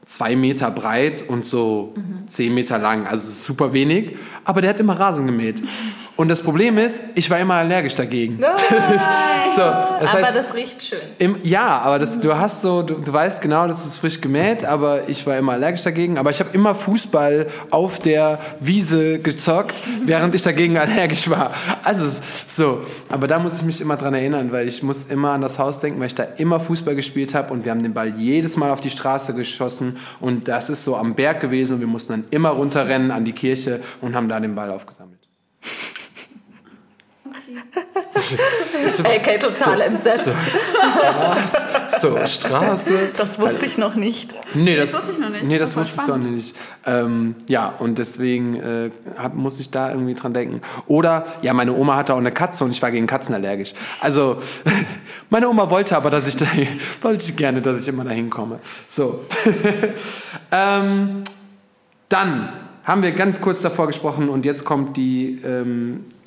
zwei Meter breit und so zehn Meter lang. Also super wenig. Aber der hat immer Rasen gemäht. Und das Problem ist, ich war immer allergisch dagegen. so, das heißt, Aber das riecht schön. im, ja, aber das, du hast so, du, du weißt genau, das ist frisch gemäht, aber ich war immer allergisch dagegen. Aber ich habe immer Fußball auf der Wiese gezockt, während ich dagegen allergisch war. Also so, aber da muss ich mich immer dran erinnern, weil ich muss immer an das Haus denken, weil ich da immer Fußball gespielt habe und wir haben den Ball jedes Mal auf die Straße geschossen und das ist so am Berg gewesen und wir mussten dann immer runterrennen an die Kirche und haben da den Ball aufgesammelt. AK total entsetzt. So, Straße. Das wusste ich noch nicht. Nee, das, das wusste ich noch nicht. Nee, das wusste ich doch spannend. nicht. Ähm, ja, und deswegen äh, hab, muss ich da irgendwie dran denken. Oder, ja, meine Oma hatte auch eine Katze und ich war gegen Katzen allergisch. Also, meine Oma wollte aber, dass ich da, wollte ich gerne, dass ich immer dahin komme. So. ähm, dann haben wir ganz kurz davor gesprochen und jetzt kommt die ähm, äh,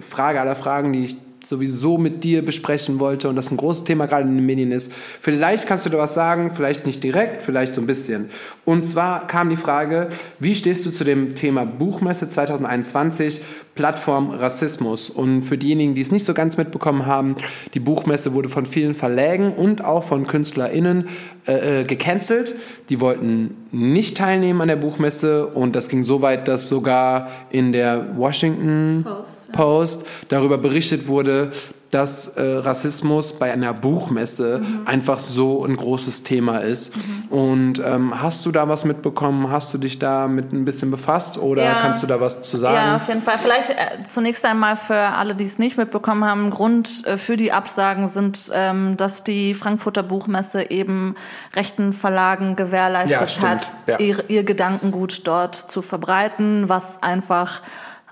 Frage aller Fragen, die ich sowieso mit dir besprechen wollte und das ein großes Thema gerade in den Medien ist. Vielleicht kannst du da was sagen, vielleicht nicht direkt, vielleicht so ein bisschen. Und zwar kam die Frage, wie stehst du zu dem Thema Buchmesse 2021, Plattform Rassismus? Und für diejenigen, die es nicht so ganz mitbekommen haben, die Buchmesse wurde von vielen Verlägen und auch von KünstlerInnen äh, äh, gecancelt. Die wollten nicht teilnehmen an der Buchmesse und das ging so weit, dass sogar in der Washington Post, Post darüber berichtet wurde, dass äh, Rassismus bei einer Buchmesse einfach so ein großes Thema ist. Und ähm, hast du da was mitbekommen? Hast du dich da mit ein bisschen befasst oder Ja. kannst du da was zu sagen? Ja, auf jeden Fall. Vielleicht äh, zunächst einmal für alle, die es nicht mitbekommen haben, Grund äh, für die Absagen sind, ähm, dass die Frankfurter Buchmesse eben rechten Verlagen gewährleistet Ja, hat, ihr, ihr Gedankengut dort zu verbreiten, was einfach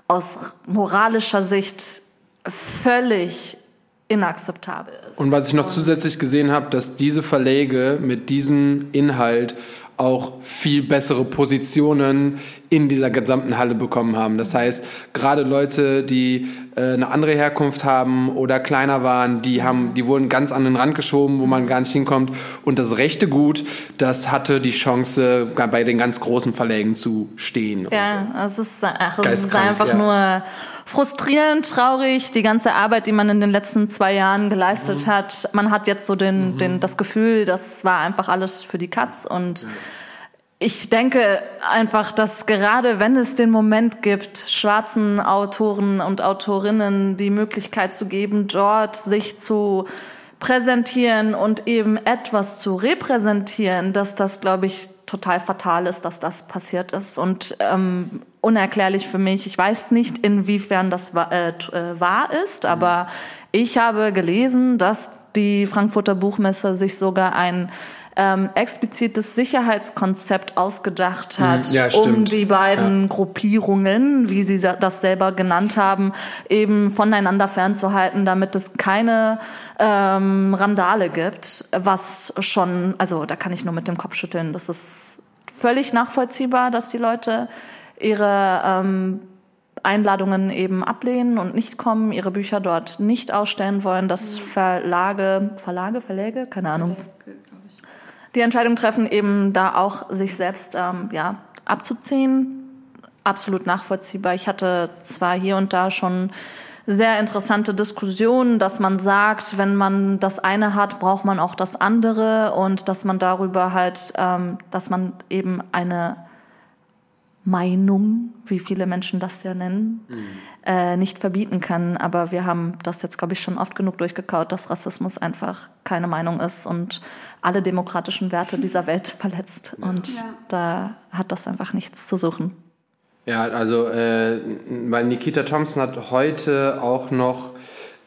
aus moralischer Sicht völlig inakzeptabel ist. Und was ich noch zusätzlich gesehen habe, dass diese Verläge mit diesem Inhalt auch viel bessere Positionen in dieser gesamten Halle bekommen haben. Das heißt, gerade Leute, die eine andere Herkunft haben oder kleiner waren, die haben, die wurden ganz an den Rand geschoben, wo man gar nicht hinkommt. Und das rechte Gut, das hatte die Chance, bei den ganz großen Verlägen zu stehen. Ja, es ist, ach, es ist einfach ja. nur frustrierend, traurig, die ganze Arbeit, die man in den letzten zwei Jahren geleistet Mhm. hat. Man hat jetzt so den, den, das Gefühl, das war einfach alles für die Katz und ich denke einfach, dass gerade wenn es den Moment gibt, schwarzen Autoren und Autorinnen die Möglichkeit zu geben, dort sich zu präsentieren und eben etwas zu repräsentieren, dass das, glaube ich, total fatal ist, dass das passiert ist und ähm, unerklärlich für mich. Ich weiß nicht, inwiefern das wa äh, äh, wahr ist, aber ich habe gelesen, dass die Frankfurter Buchmesse sich sogar ein ähm, explizites Sicherheitskonzept ausgedacht hat, Hm, ja, um die beiden Gruppierungen, wie sie das selber genannt haben, eben voneinander fernzuhalten, damit es keine ähm, Randale gibt, was schon, also da kann ich nur mit dem Kopf schütteln. Das ist völlig nachvollziehbar, dass die Leute ihre ähm, Einladungen eben ablehnen und nicht kommen, ihre Bücher dort nicht ausstellen wollen, dass Verlage, Verlage, Verläge, keine Ahnung, die Entscheidung treffen, eben da auch sich selbst ähm, ja, abzuziehen. Absolut nachvollziehbar. Ich hatte zwar hier und da schon sehr interessante Diskussionen, dass man sagt, wenn man das eine hat, braucht man auch das andere und dass man darüber halt, ähm, dass man eben eine Meinung, wie viele Menschen das ja nennen, äh, nicht verbieten kann. Aber wir haben das jetzt, glaube ich, schon oft genug durchgekaut, dass Rassismus einfach keine Meinung ist und alle demokratischen Werte dieser Welt verletzt. Und Ja. da hat das einfach nichts zu suchen. Ja, also äh, weil Nikita Thompson hat heute auch noch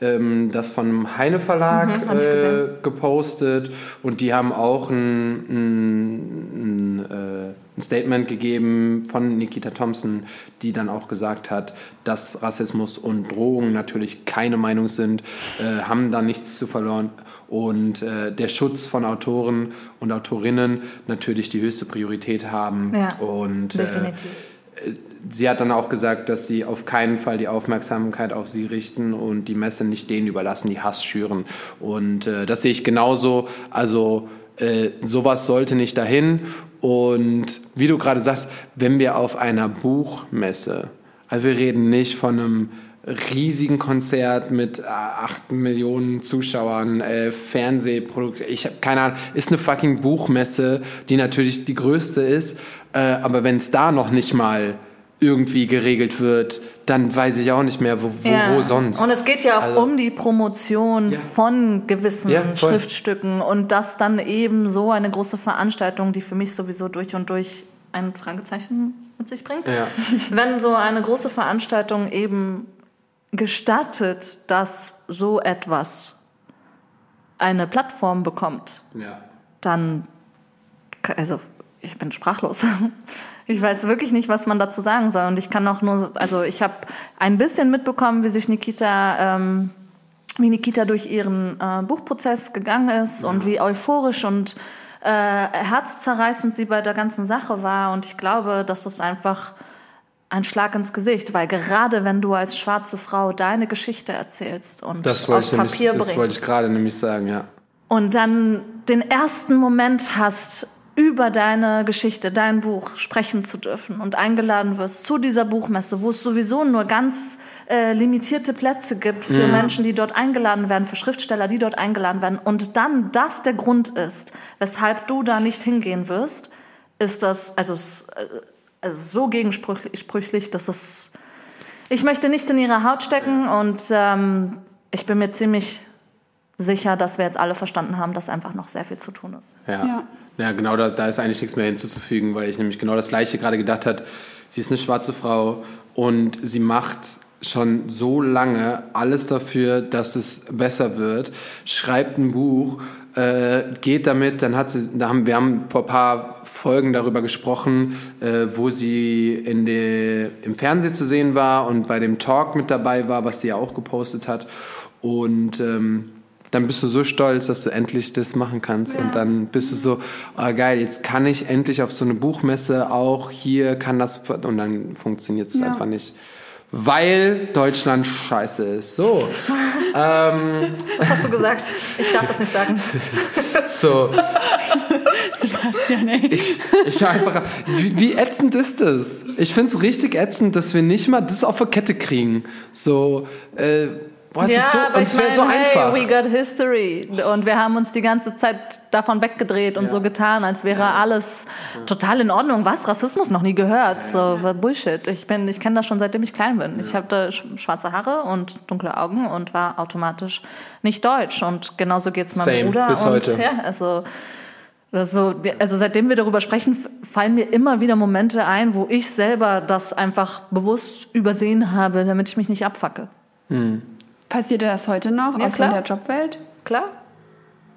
ähm, das von einem Heine Verlag Mhm, äh, gepostet und die haben auch ein, ein, ein, äh, ein Statement gegeben von Nikita Thompson, die dann auch gesagt hat, dass Rassismus und Drohungen natürlich keine Meinung sind, äh, haben da nichts zu verloren und äh, der Schutz von Autoren und Autorinnen natürlich die höchste Priorität haben Ja, und äh, sie hat dann auch gesagt, dass sie auf keinen Fall die Aufmerksamkeit auf sie richten und die Messe nicht denen überlassen, die Hass schüren. Und äh, das sehe ich genauso. Also äh, sowas sollte nicht dahin. Und wie du gerade sagst, wenn wir auf einer Buchmesse, also wir reden nicht von einem riesigen Konzert mit äh, acht Millionen Zuschauern, äh, Fernsehprodukt, ich habe keine Ahnung, ist eine fucking Buchmesse, die natürlich die größte ist, äh, aber wenn es da noch nicht mal irgendwie geregelt wird, dann weiß ich auch nicht mehr, wo, wo, Ja. wo sonst. Und es geht ja auch Also- um die Promotion Ja. von gewissen Ja. Schriftstücken und das dann eben so eine große Veranstaltung, die für mich sowieso durch und durch ein Fragezeichen mit sich bringt. Wenn so eine große Veranstaltung eben gestattet, dass so etwas eine Plattform bekommt, dann, also ich bin sprachlos. Ich weiß wirklich nicht, was man dazu sagen soll. Und ich kann auch nur, also ich habe ein bisschen mitbekommen, wie sich Nikita, ähm, wie Nikita durch ihren äh, Buchprozess gegangen ist und wie euphorisch und äh, herzzerreißend sie bei der ganzen Sache war. Und ich glaube, das ist einfach ein Schlag ins Gesicht, weil gerade wenn du als schwarze Frau deine Geschichte erzählst und Das auf ich, nämlich, Papier das wollte ich bringst gerade nämlich sagen, ja. und dann den ersten Moment hast, über deine Geschichte, dein Buch sprechen zu dürfen und eingeladen wirst zu dieser Buchmesse, wo es sowieso nur ganz äh, limitierte Plätze gibt für Menschen, die dort eingeladen werden, für Schriftsteller, die dort eingeladen werden und dann das der Grund ist, weshalb du da nicht hingehen wirst, ist das also, es, also so gegensprüchlich, dass es ich möchte nicht in ihre Haut stecken und ähm, ich bin mir ziemlich sicher, dass wir jetzt alle verstanden haben, dass einfach noch sehr viel zu tun ist. Ja, Ja. Ja. genau, da, da ist eigentlich nichts mehr hinzuzufügen, weil ich nämlich genau das Gleiche gerade gedacht hat. Sie ist eine schwarze Frau und sie macht schon so lange alles dafür, dass es besser wird, schreibt ein Buch, äh, geht damit, dann hat sie, da haben, wir haben vor ein paar Folgen darüber gesprochen, äh, wo sie in der, im Fernsehen zu sehen war und bei dem Talk mit dabei war, was sie ja auch gepostet hat. Und ähm, dann bist du so stolz, dass du endlich das machen kannst. Und dann bist du so, ah, geil, jetzt kann ich endlich auf so eine Buchmesse auch hier, kann das, und dann funktioniert es Ja. einfach nicht. Weil Deutschland scheiße ist. So. ähm, Was hast du gesagt? Ich darf das nicht sagen. so. Sebastian, ey. Ich, ich einfach, wie, wie ätzend ist das? Ich finde es richtig ätzend, dass wir nicht mal das auf der Kette kriegen. So, äh, boah, ist so, aber ich so meine, einfach. hey, we got history. Und wir haben uns die ganze Zeit davon weggedreht und Ja. so getan, als wäre alles total in Ordnung. Was? Rassismus noch nie gehört. So Bullshit. Ich bin, ich kenne das schon seitdem ich klein bin. Ich hatte sch- schwarze Haare und dunkle Augen und war automatisch nicht deutsch. Und genauso geht's meinem Same, Bruder. bis und heute. ja, also. Also, also seitdem wir darüber sprechen, fallen mir immer wieder Momente ein, wo ich selber das einfach bewusst übersehen habe, damit ich mich nicht abfacke. Passiert dir das heute noch, Ja, außer klar. in der Jobwelt? Klar,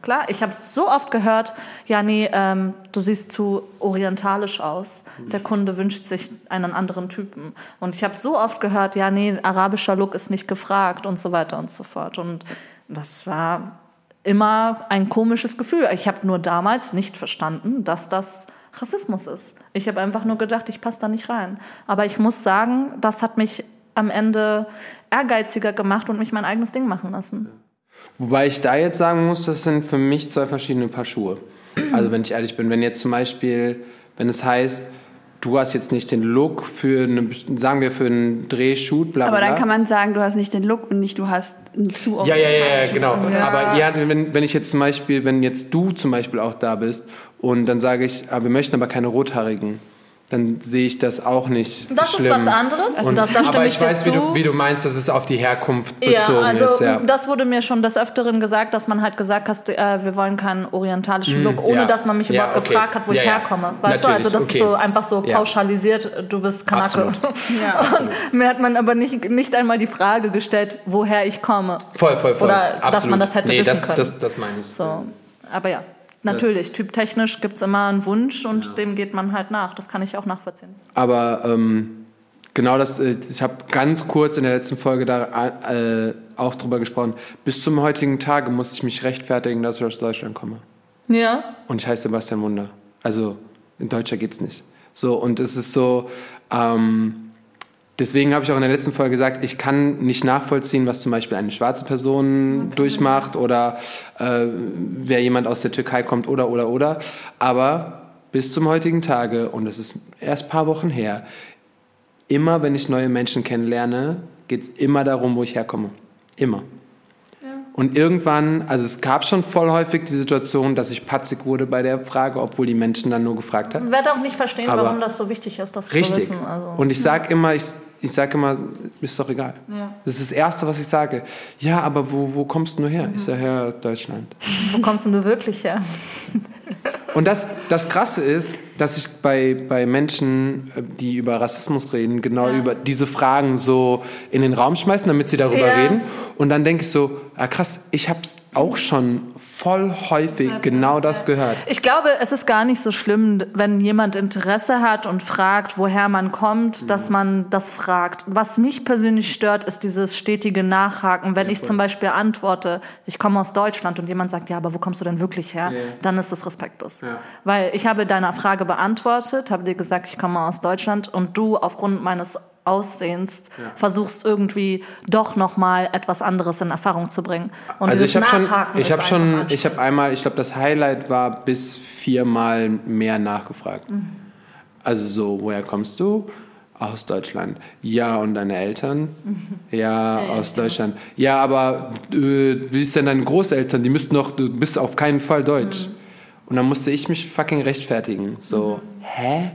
Klar, ich habe so oft gehört, ja, nee, ähm, du siehst zu orientalisch aus. Der Kunde wünscht sich einen anderen Typen. Und ich habe so oft gehört, ja, nee, arabischer Look ist nicht gefragt und so weiter und so fort. Und das war immer ein komisches Gefühl. Ich habe nur damals nicht verstanden, dass das Rassismus ist. Ich habe einfach nur gedacht, ich passe da nicht rein. Aber ich muss sagen, das hat mich am Ende ehrgeiziger gemacht und mich mein eigenes Ding machen lassen. Wobei ich da jetzt sagen muss, das sind für mich zwei verschiedene Paar Schuhe. Also wenn ich ehrlich bin, wenn jetzt zum Beispiel, wenn es heißt, du hast jetzt nicht den Look für eine, sagen wir für einen Drehshoot, bla bla. Aber dann kann man sagen, du hast nicht den Look und nicht du hast einen zu ja, ja, ja, ja, genau. Ja. Aber ja, wenn, wenn ich jetzt zum Beispiel, wenn jetzt du zum Beispiel auch da bist und dann sage ich, ah, wir möchten aber keine Rothaarigen, dann sehe ich das auch nicht Das schlimm. ist was anderes. Und, das, da stimme aber ich weiß, wie du, wie du meinst, dass es auf die Herkunft Ja, bezogen also ist. Ja. das wurde mir schon des Öfteren gesagt, dass man halt gesagt hat, äh, wir wollen keinen orientalischen Look, ohne Hm, ja. dass man mich Ja, überhaupt okay. gefragt hat, wo ich herkomme. Weißt du, Natürlich, also das okay. ist so einfach so Ja. pauschalisiert, du bist Kanake. Absolut. Ja. Und mir hat man aber nicht, nicht einmal die Frage gestellt, woher ich komme. Voll, voll, voll. Oder dass Absolut. man das hätte nee, wissen das, können. Das, das meine ich. So. Aber ja, natürlich, typtechnisch gibt es immer einen Wunsch und dem geht man halt nach. Das kann ich auch nachvollziehen. Aber ähm, genau das, äh, ich habe ganz kurz in der letzten Folge da äh, auch drüber gesprochen. Bis zum heutigen Tage musste ich mich rechtfertigen, dass ich aus Deutschland komme. Ja. Und ich heiße Sebastian Wunder. Also in Deutscher geht's nicht. So, und es ist so, ähm, deswegen habe ich auch in der letzten Folge gesagt, ich kann nicht nachvollziehen, was zum Beispiel eine schwarze Person durchmacht oder äh, wer jemand aus der Türkei kommt oder, oder, oder. Aber bis zum heutigen Tage, und es ist erst ein paar Wochen her, immer wenn ich neue Menschen kennenlerne, geht's immer darum, wo ich herkomme. Immer. Und irgendwann, also es gab schon voll häufig die Situation, dass ich patzig wurde bei der Frage, obwohl die Menschen dann nur gefragt haben. Ich werde auch nicht verstehen, Aber- warum das so wichtig ist, das Richtig. zu wissen. Also. Und ich sag immer, ich, ich sag immer, ist doch egal. Ja. Das ist das Erste, was ich sage. Ja, aber wo, wo kommst du nur her? Ich Mhm. sage, ja, Deutschland. Wo kommst du wirklich her? Und das, das Krasse ist, dass ich bei, bei Menschen, äh, die über Rassismus reden, genau Ja. über diese Fragen so in den Raum schmeißen, damit sie darüber Ja. reden. Und dann denke ich so, ah krass, ich habe es auch schon voll häufig genau das gehört. Ich glaube, es ist gar nicht so schlimm, wenn jemand Interesse hat und fragt, woher man kommt, dass man das fragt. Was mich persönlich stört, ist dieses stetige Nachhaken. Wenn ich zum Beispiel antworte, ich komme aus Deutschland und jemand sagt, ja, aber wo kommst du denn wirklich her? Ja. Dann ist es respektlos. Ja. Weil ich habe deine Frage beantwortet, habe dir gesagt, ich komme aus Deutschland und du aufgrund meines Aussehens versuchst irgendwie doch noch mal etwas anderes in Erfahrung zu bringen. Und Also ich habe schon, ich habe schon, ich habe einmal, ich glaube, das Highlight war bis viermal mehr nachgefragt. Mhm. Also so, woher kommst du? Aus Deutschland. Ja, und deine Eltern? Mhm. Ja, aus Deutschland. Ja, aber äh, wie ist denn deine Großeltern? Die müssten doch, du bist auf keinen Fall deutsch. Mhm. Und dann musste ich mich fucking rechtfertigen. So, hä?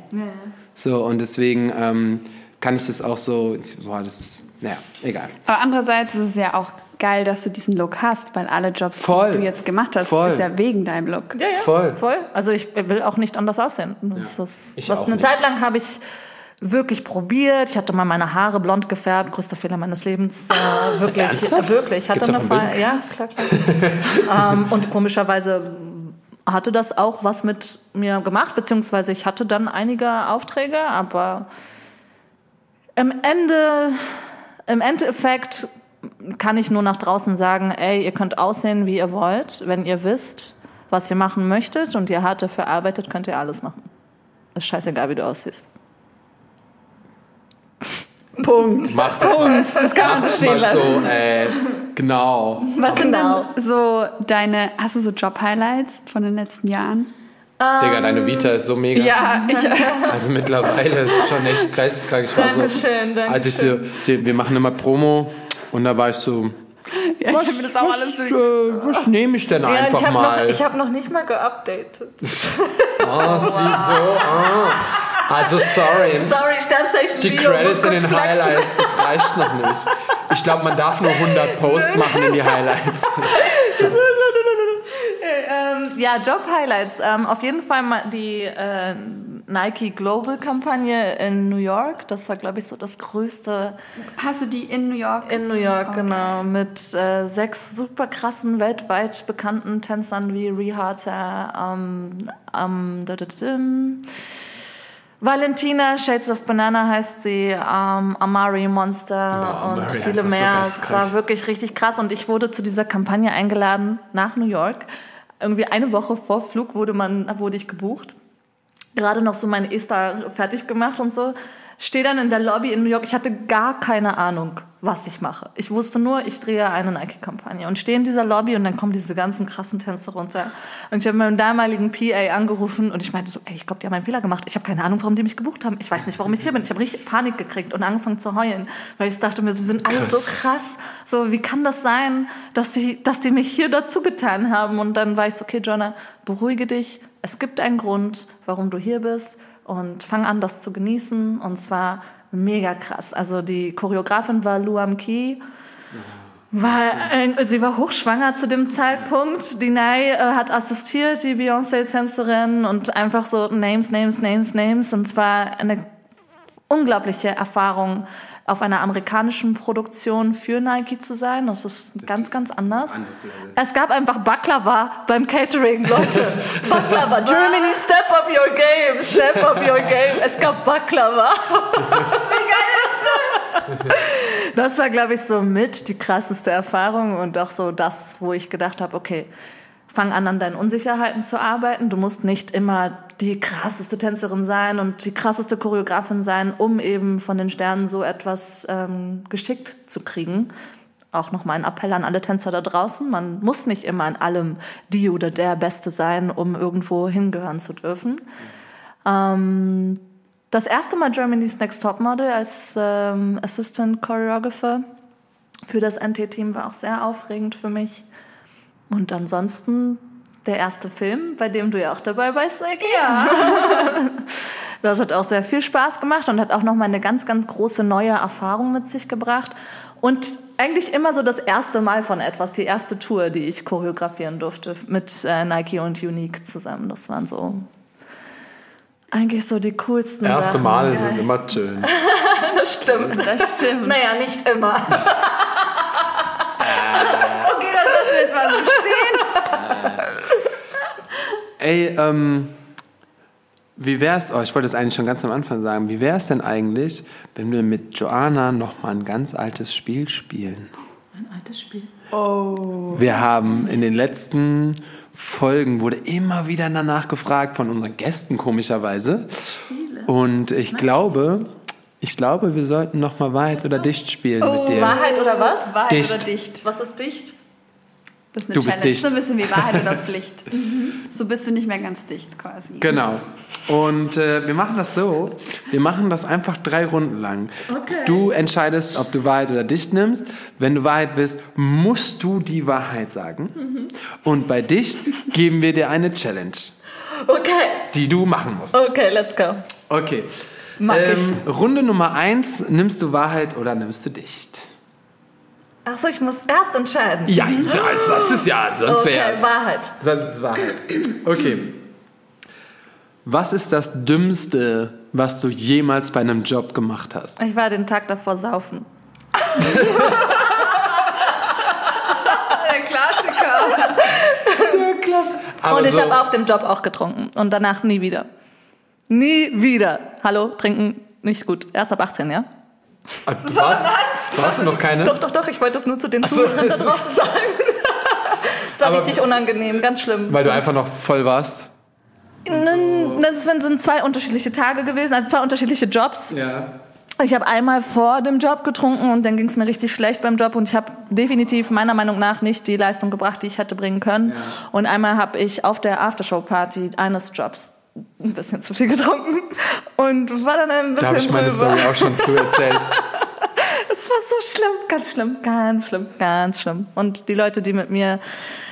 So, und deswegen ähm, kann ich das auch so, ich, boah, das ist, naja, egal. Aber andererseits ist es ja auch geil, dass du diesen Look hast, weil alle Jobs, Voll. die du jetzt gemacht hast, Voll. ist ja wegen deinem Look. Ja, ja, Voll. voll. Also ich will auch nicht anders aussehen. Das ist, ich was auch eine nicht. Zeit lang habe ich wirklich probiert. Ich hatte mal meine Haare blond gefärbt, größter Fehler meines Lebens. Äh, wirklich, äh, wirklich. Ich hatte Gibt's eine Fall, ja, klar, klar. ähm, und komischerweise hatte das auch was mit mir gemacht, beziehungsweise ich hatte dann einige Aufträge, aber im Ende, im Endeffekt kann ich nur nach draußen sagen, ey, ihr könnt aussehen, wie ihr wollt. Wenn ihr wisst, was ihr machen möchtet und ihr hart dafür arbeitet, könnt ihr alles machen. Ist scheißegal, wie du aussiehst. Punkt. Mach das Punkt. Das kann man so stehen lassen. so, äh, genau. Was sind Genau. denn so deine, hast du so Job-Highlights von den letzten Jahren? Digga, deine Vita ist so mega. Ja, ich, Also mittlerweile ist schon echt geisteskrank. Ich war so, Dankeschön, danke als ich so, die, wir machen immer Promo und da war ich so, ja, ich was, habe mir das auch was, alles äh, was nehme ich denn Ja, einfach ich habe noch, mal? ich hab noch nicht mal geupdatet. oh, sie so, ah. Also sorry. Sorry, Sternzeichen Die Bio, Credits in den. Highlights, das reicht noch nicht. Ich glaube, man darf nur 100 Posts machen in die Highlights. ähm, ja, Job-Highlights. Ähm, auf jeden Fall mal die, äh, Nike Global Kampagne in New York. Das war, glaube ich, so das größte. Hast du die in New York? In New York, okay. genau. Mit äh, sechs super krassen, weltweit bekannten Tänzern wie Rihata, ähm, ähm, Valentina, Shades of Banana heißt sie, ähm, Amari Monster oh, und Amari, viele mehr. So es war wirklich richtig krass und ich wurde zu dieser Kampagne eingeladen nach New York. Irgendwie eine Woche vor Flug wurde man, wurde ich gebucht. Gerade noch so mein Ester fertig gemacht und so stehe dann in der Lobby in New York. Ich hatte gar keine Ahnung, was ich mache. Ich wusste nur, ich drehe eine Nike-Kampagne und stehe in dieser Lobby und dann kommen diese ganzen krassen Tänze runter. Und ich habe meinen damaligen PA angerufen und ich meinte so, ey, ich glaube, die haben einen Fehler gemacht. Ich habe keine Ahnung, warum die mich gebucht haben. Ich weiß nicht, warum ich hier bin. Ich habe richtig Panik gekriegt und angefangen zu heulen, weil ich dachte mir, sie sind alle krass. so krass. So, wie kann das sein, dass die, dass die mich hier dazu getan haben? Und dann war ich so, okay, Jonah, beruhige dich. Es gibt einen Grund, warum du hier bist und fang an, das zu genießen. Und zwar mega krass. Also die Choreografin war Luam Ki. War, äh, sie war hochschwanger zu dem Zeitpunkt. Die Nai äh, hat assistiert, die Beyoncé-Tänzerin und einfach so Names, Names, Names, Names. Und zwar eine unglaubliche Erfahrung, auf einer amerikanischen Produktion für Nike zu sein. Das ist ganz, ganz anders. Es gab einfach Baklava beim Catering, Leute. Baklava. Germany, step up your game, step up your game. Es gab Baklava. Wie geil ist das? Das war, glaube ich, so mit die krasseste Erfahrung und auch so das, wo ich gedacht habe, okay, fang an, an deinen Unsicherheiten zu arbeiten. Du musst nicht immer die krasseste Tänzerin sein und die krasseste Choreografin sein, um eben von den Sternen so etwas ähm, geschickt zu kriegen. Auch nochmal ein Appell an alle Tänzer da draußen. Man muss nicht immer in allem die oder der Beste sein, um irgendwo hingehören zu dürfen. Ähm, das erste Mal Germany's Next Top Model als ähm, Assistant Choreographer für das NT-Team war auch sehr aufregend für mich. Und ansonsten der erste Film, bei dem du ja auch dabei warst, Eki. Ja. das hat auch sehr viel Spaß gemacht und hat auch nochmal eine ganz, ganz große neue Erfahrung mit sich gebracht. Und eigentlich immer so das erste Mal von etwas, die erste Tour, die ich choreografieren durfte mit äh, Nike und Unique zusammen. Das waren so eigentlich so die coolsten Erste Sachen. Male sind immer schön. das stimmt. Das stimmt. Naja, nicht immer. jetzt mal so stehen. Ey, ähm, wie wär's, oh, ich wollte das eigentlich schon ganz am Anfang sagen, wie wäre es denn eigentlich, wenn wir mit Joanna noch mal ein ganz altes Spiel spielen? Ein altes Spiel? Oh. Wir haben in den letzten Folgen wurde immer wieder danach gefragt von unseren Gästen komischerweise. Spiele. Und ich Nein. glaube, ich glaube, wir sollten noch mal Wahrheit oder Dicht spielen oh, mit dir. Wahrheit oder was? Wahrheit dicht. oder Dicht. Was ist dicht? Das ist eine du Challenge. bist dicht. So ein bisschen wie Wahrheit oder Pflicht. So bist du nicht mehr ganz dicht quasi. Genau. Und äh, wir machen das so. Wir machen das einfach drei Runden lang. Okay. Du entscheidest, ob du Wahrheit oder dicht nimmst. Wenn du Wahrheit bist, musst du die Wahrheit sagen. Mhm. Und bei dicht geben wir dir eine Challenge. Okay. Die du machen musst. Okay, let's go. Okay. Mach ähm, ich. Runde Nummer eins, nimmst du Wahrheit oder nimmst du dicht? Ach so, ich muss erst entscheiden. Ja, das ist ja, sonst okay, wäre Wahrheit. Sonst Wahrheit. Okay. Was ist das Dümmste, was du jemals bei einem Job gemacht hast? Ich war den Tag davor saufen. Der Klassiker. Der Klassiker. Und ich so habe auf dem Job auch getrunken. Und danach nie wieder. Nie wieder. Hallo, trinken, nicht gut. Erst ab 18, ja? Ah, du warst, Was? warst du noch keine? Doch, doch, doch. Ich wollte das nur zu den so. Zuhörern da draußen sagen. Es war Aber richtig unangenehm, ganz schlimm. Weil du einfach noch voll warst? Das sind zwei unterschiedliche Tage gewesen, also zwei unterschiedliche Jobs. Ja. Ich habe einmal vor dem Job getrunken und dann ging es mir richtig schlecht beim Job und ich habe definitiv meiner Meinung nach nicht die Leistung gebracht, die ich hätte bringen können. Ja. Und einmal habe ich auf der Aftershow-Party eines Jobs ein bisschen zu viel getrunken und war dann ein bisschen. Da habe ich meine Story auch schon zu erzählt. Es war so schlimm, ganz schlimm, ganz schlimm, ganz schlimm. Und die Leute, die mit mir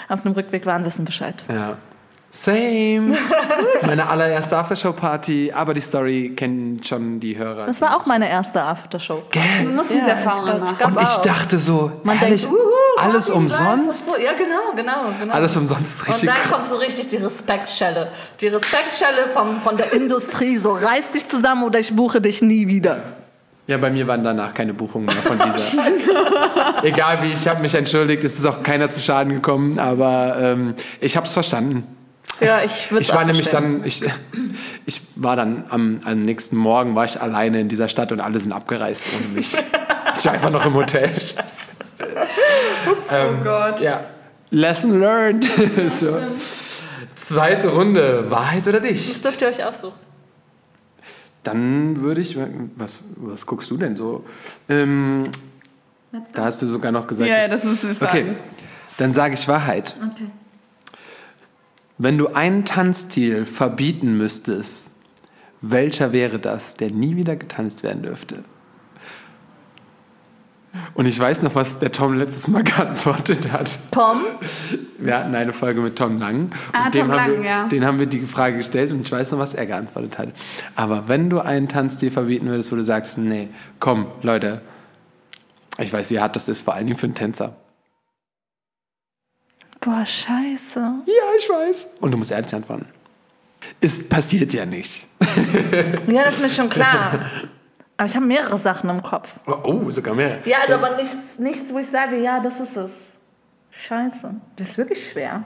auf dem Rückweg waren, wissen Bescheid. Ja. Same. Meine allererste Aftershow-Party, aber die Story kennen schon die Hörer. Das war auch meine erste Aftershow. Du musst diese Ja, Erfahrung machen. Und ich dachte so, Man ehrlich, denkt, uhu, alles umsonst? und So. Ja, genau, genau, genau. Alles umsonst ist und richtig dann kommt so richtig die Respektschelle. Die Respektschelle vom, von der Industrie. So, reiß dich zusammen oder ich buche dich nie wieder. Ja, bei mir waren danach keine Buchungen mehr von dieser. Egal wie, ich habe mich entschuldigt, es ist auch keiner zu Schaden gekommen, aber ähm, ich habe es verstanden. Ja, ich würde Ich war nämlich dann, ich, ich war dann am, am nächsten Morgen, war ich alleine in dieser Stadt und alle sind abgereist ohne mich. ich war einfach noch im Hotel. oh Gott. Ja, lesson learned. so. Zweite Runde, Wahrheit oder Das Dicht? dürft ihr euch aussuchen. Dann würde ich, was, was guckst du denn so? Ähm, da hast du sogar noch gesagt. Ja, das müssen wir fragen. Okay, dann sage ich Wahrheit. Okay. Wenn du einen Tanzstil verbieten müsstest, welcher wäre das, der nie wieder getanzt werden dürfte? Und ich weiß noch, was der Tom letztes Mal geantwortet hat. Tom, Wir hatten eine Folge mit Tom Lang. Ah, und dem, Tom Lang, wir, ja. den haben wir die Frage gestellt und ich weiß noch, was er geantwortet hat. Aber wenn du einen Tanzstil verbieten würdest, wo du sagst, nee, komm, Leute, ich weiß, wie hart das ist, vor allen Dingen für einen Tänzer. Boah, scheiße. Ja, ich weiß. Und du musst ehrlich antworten. Es passiert ja nicht. Ja, das ist mir schon klar. Aber ich habe mehrere Sachen im Kopf. Oh, sogar mehr. Ja, also aber nichts, nichts, wo ich sage, ja, das ist es. Scheiße. Das ist wirklich schwer.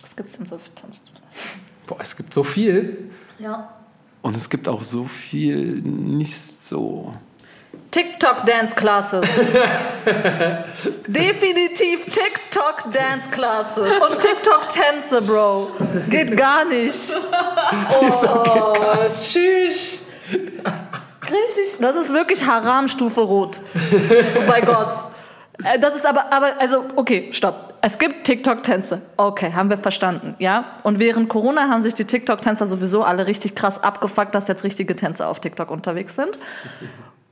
Was gibt's denn so für Tanzstile? Boah, es gibt so viel Ja. und es gibt auch so viel nicht so. TikTok Dance Classes. Definitiv TikTok Dance Classes. Und TikTok Tänze, Bro. Geht gar nicht. Oh, tschüss. Richtig, das ist wirklich Haram-Stufe rot. Oh mein Gott. Äh, Das ist aber, aber, also, okay, stopp. Es gibt TikTok-Tänze. Okay, haben wir verstanden, ja? Und während Corona haben sich die TikTok-Tänzer sowieso alle richtig krass abgefuckt, dass jetzt richtige Tänzer auf TikTok unterwegs sind.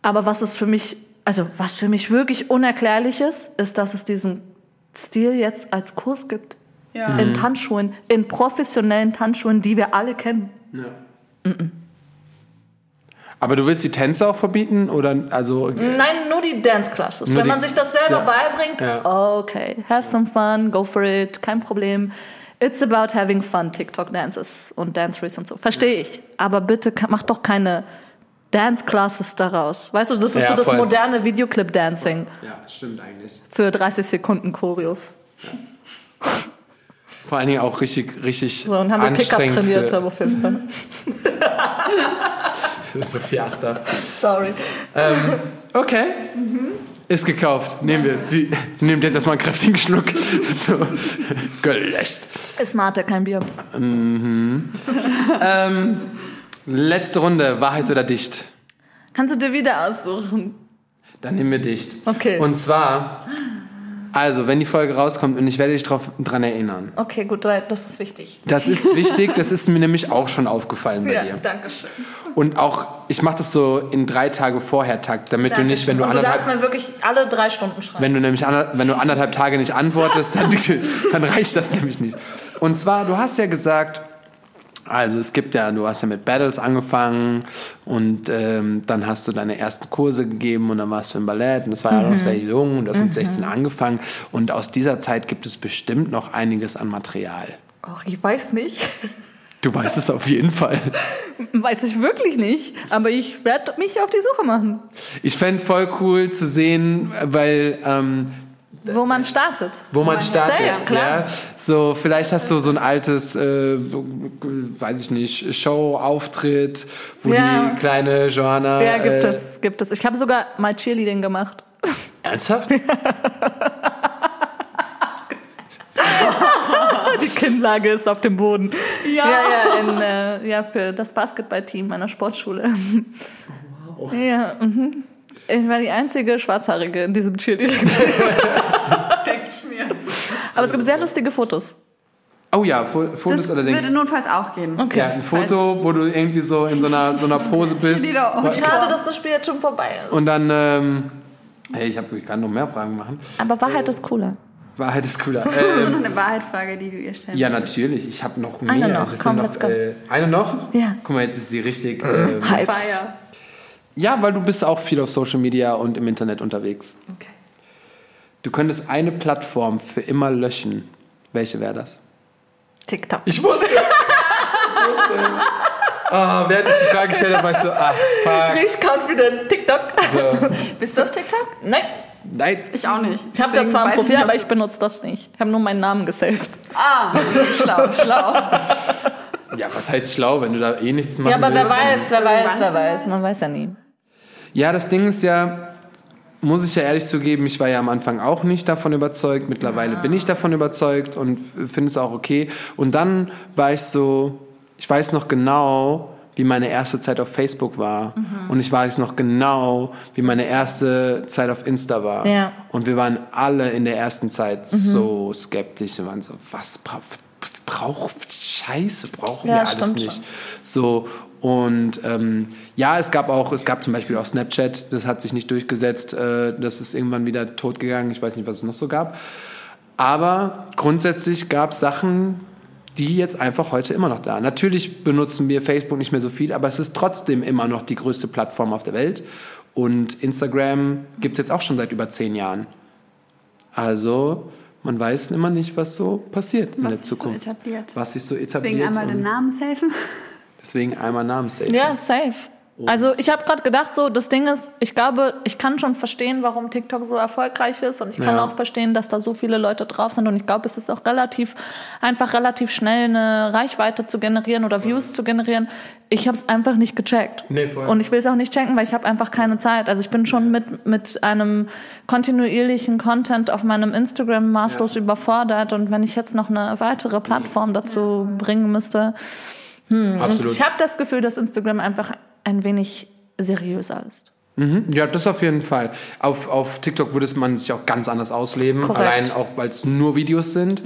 Aber was es für mich, also was für mich wirklich unerklärlich ist, ist, dass es diesen Stil jetzt als Kurs gibt. Ja. In Tanzschulen, in professionellen Tanzschulen, die wir alle kennen. Aber du willst die Tänze auch verbieten oder also Nein, nur die Dance Classes. Nur Wenn die- man sich das selber Ja. beibringt, Ja. okay, have some fun, go for it, kein Problem. It's about having fun, TikTok Dances und Danceries und so. Verstehe ich. Aber bitte mach doch keine Dance Classes daraus. Weißt du, das ist Ja, so das voll. moderne Videoclip Dancing Ja, stimmt eigentlich. für 30 Sekunden Choreos. Vor allen Dingen auch richtig, richtig So, und haben wir Pickup trainiert, für, aber auf jeden Fall. für Sophie Achter. Sorry. Okay. Ist gekauft. Nehmen wir. Sie, sie nimmt jetzt erstmal einen kräftigen Schluck. So. Gelöscht. Ist Mate, kein Bier. Letzte Runde. Wahrheit oder dicht? Kannst du dir wieder aussuchen? Dann nehmen wir dicht. Okay. Und zwar, also, wenn die Folge rauskommt und ich werde dich drauf, dran erinnern. Okay, gut, das ist wichtig. Das ist wichtig, das ist mir nämlich auch schon aufgefallen bei Ja, dir. danke schön. Und auch, ich mache das so in drei Tage vorher Takt, damit du nicht, wenn du Und du darfst anderthalb, mir wirklich alle drei Stunden schreiben. wenn du nämlich ander, wenn du anderthalb Tage nicht antwortest, dann, dann reicht das nämlich nicht. Und zwar, du hast ja gesagt, also es gibt ja, du hast ja mit Battles angefangen und ähm, dann hast du deine ersten Kurse gegeben und dann warst du im Ballett und das war ja noch sehr jung und du hast mit 16 angefangen und aus dieser Zeit gibt es bestimmt noch einiges an Material. Ach, ich weiß nicht. Du weißt es auf jeden Fall. Weiß ich wirklich nicht. Aber ich werde mich auf die Suche machen, Ich fände voll cool zu sehen, weil ähm, wo man startet. wo man startet. Klar. Ja, so vielleicht hast du so ein altes, äh, weiß ich nicht, Show-Auftritt, wo Ja. die kleine Johanna. Ja, gibt äh, es, gibt es. Ich habe sogar mal Cheerleading gemacht. Ernsthaft? Die Kinnlage ist auf dem Boden. Ja. Ja, ja, in, äh, ja für das Basketballteam meiner Sportschule. Ja, mhm. Ich war die einzige Schwarzhaarige in diesem Cheerleading. Aber es gibt sehr lustige Fotos. Oh ja, Fo Fotos Das oder Dings. würde notfalls auch gehen. Okay. Ja, ein Foto, wo du irgendwie so in so einer, so einer Pose bist. Und- Schade, dass das Spiel jetzt schon vorbei ist. Und dann, ähm, hey, ich, hab, ich kann noch mehr Fragen machen. Aber Wahrheit ist cooler. Wahrheit ist cooler. Das ist Ähm, noch eine Wahrheitsfrage, die du ihr stellen ja, natürlich. Ich habe noch mehr. Eine noch. Komm, sind let's go. Äh, eine noch? Ja. Guck mal, jetzt ist sie richtig. Ähm, Hypes. Fire. ja, weil du bist auch viel auf Social Media und im Internet unterwegs. Okay. Du könntest eine Plattform für immer löschen. Welche wäre das? TikTok. Ich wusste es. Ich wusste es. Ah, während ich die Frage gestellt habe, war ich so, ah, fuck. Rich confident TikTok. So. Bist du auf TikTok? Nein, Nein. Ich auch nicht. ich habe da zwar ein Profil, aber ich benutze das nicht. Ich habe nur meinen Namen gesaved. du- Ah, schlau, schlau. Ja, was heißt schlau, wenn du da eh nichts machen Ja, aber wer willst? weiß, wer weiß, wer weiß. Man weiß ja nie. Ja, das Ding ist ja, muss ich ja ehrlich zugeben, ich war ja am Anfang auch nicht davon überzeugt. Mittlerweile bin ich davon überzeugt und finde es auch okay. Und dann war ich so, ich weiß noch genau, wie meine erste Zeit auf Facebook war. Und ich weiß noch genau, wie meine erste Zeit auf Insta war. Ja. Und wir waren alle in der ersten Zeit so skeptisch. Wir waren so, was bra braucht Scheiße, brauchen Ja, wir alles nicht. schon. So, und ähm, ja, es gab auch, es gab zum Beispiel auch Snapchat, das hat sich nicht durchgesetzt, äh, das ist irgendwann wieder tot gegangen, ich weiß nicht, was es noch so gab. Aber grundsätzlich gab es Sachen, die jetzt einfach heute immer noch da. Natürlich benutzen wir Facebook nicht mehr so viel, aber es ist trotzdem immer noch die größte Plattform auf der Welt. Und Instagram gibt es jetzt auch schon seit über zehn Jahren. Also man weiß immer nicht, was so passiert in Was der ist so Zukunft. etabliert? Was sich so etabliert. Deswegen einmal den Namen safen. Deswegen einmal Namenssafe. Ja, safe. Also ich habe gerade gedacht, so das Ding ist, ich glaube, ich kann schon verstehen, warum TikTok so erfolgreich ist und ich kann Ja. auch verstehen, dass da so viele Leute drauf sind und ich glaube, es ist auch relativ einfach relativ schnell eine Reichweite zu generieren oder Views zu generieren. Ich habe es einfach nicht gecheckt Nee, voll. und ich will es auch nicht checken, weil ich habe einfach keine Zeit. Also ich bin schon mit mit einem kontinuierlichen Content auf meinem Instagram maßlos überfordert und wenn ich jetzt noch eine weitere Plattform dazu bringen müsste, und Absolut. ich habe das Gefühl, dass Instagram einfach ein wenig seriöser ist. Mhm. Ja, das auf jeden Fall. Auf, auf TikTok würde es man sich auch ganz anders ausleben. Korrekt. Allein auch, weil es nur Videos sind.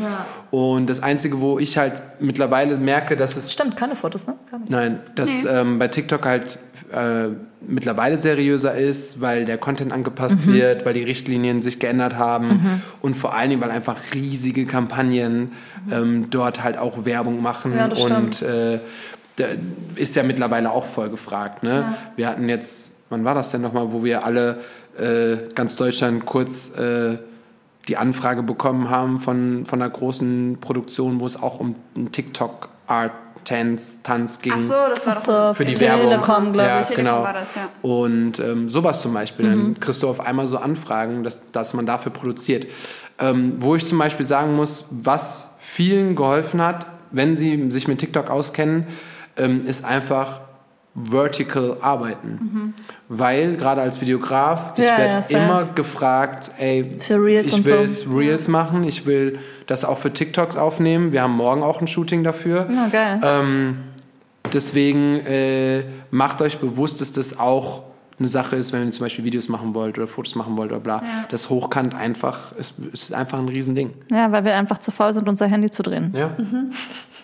Und das Einzige, wo ich halt mittlerweile merke, dass es Stimmt, keine Fotos, ne? Gar nicht. Nein, dass ähm, bei TikTok halt äh, mittlerweile seriöser ist, weil der Content angepasst Mhm. wird, weil die Richtlinien sich geändert haben und vor allen Dingen, weil einfach riesige Kampagnen ähm, dort halt auch Werbung machen Ja, das und äh, da ist ja mittlerweile auch voll gefragt. Ne? Wir hatten jetzt, wann war das denn nochmal, wo wir alle äh, ganz Deutschland kurz äh, die Anfrage bekommen haben von, von einer großen Produktion, wo es auch um einen TikTok-Art-Tanz Tanz ging. Ach so, das war doch So, Für die Telekom, Werbung. glaube Ja, ich. Genau. war das, ja. Und ähm, sowas zum Beispiel. Dann kriegst du auf einmal so Anfragen, dass, dass man dafür produziert. Ähm, wo ich zum Beispiel sagen muss, was vielen geholfen hat, wenn sie sich mit TikTok auskennen, ähm, ist einfach vertical arbeiten. Weil gerade als Videograf, ich Ja, ja, werde safe. immer gefragt, ey, Für Reels ich will so. Reels machen, ich will das auch für TikToks aufnehmen. Wir haben morgen auch ein Shooting dafür. Ja, geil. Ähm, deswegen äh, macht euch bewusst, dass das auch eine Sache ist, wenn ihr zum Beispiel Videos machen wollt oder Fotos machen wollt oder bla. Das Hochkant einfach ist, ist einfach ein Riesending. Ja, weil wir einfach zu faul sind, unser Handy zu drehen. Ja. Und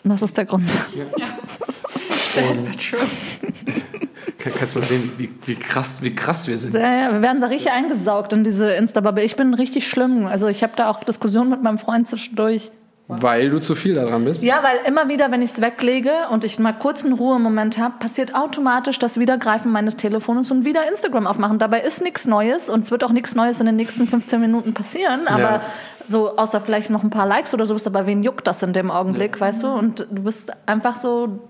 Das ist der Grund. Und kann, kannst mal sehen, wie, wie, krass, wie krass wir sind. Ja, ja, wir werden da richtig eingesaugt in diese Insta-Bubble. Ich bin richtig schlimm. Also ich habe da auch Diskussionen mit meinem Freund zwischendurch. Weil du zu viel daran bist. Ja, weil immer wieder, wenn ich es weglege und ich mal kurz einen Ruhemoment habe, passiert automatisch das Wiedergreifen meines Telefons und wieder Instagram aufmachen. Dabei ist nichts Neues und es wird auch nichts Neues in den nächsten 15 Minuten passieren. Aber Ja. so, außer vielleicht noch ein paar Likes oder sowas, aber wen juckt das in dem Augenblick, weißt du? Und du bist einfach so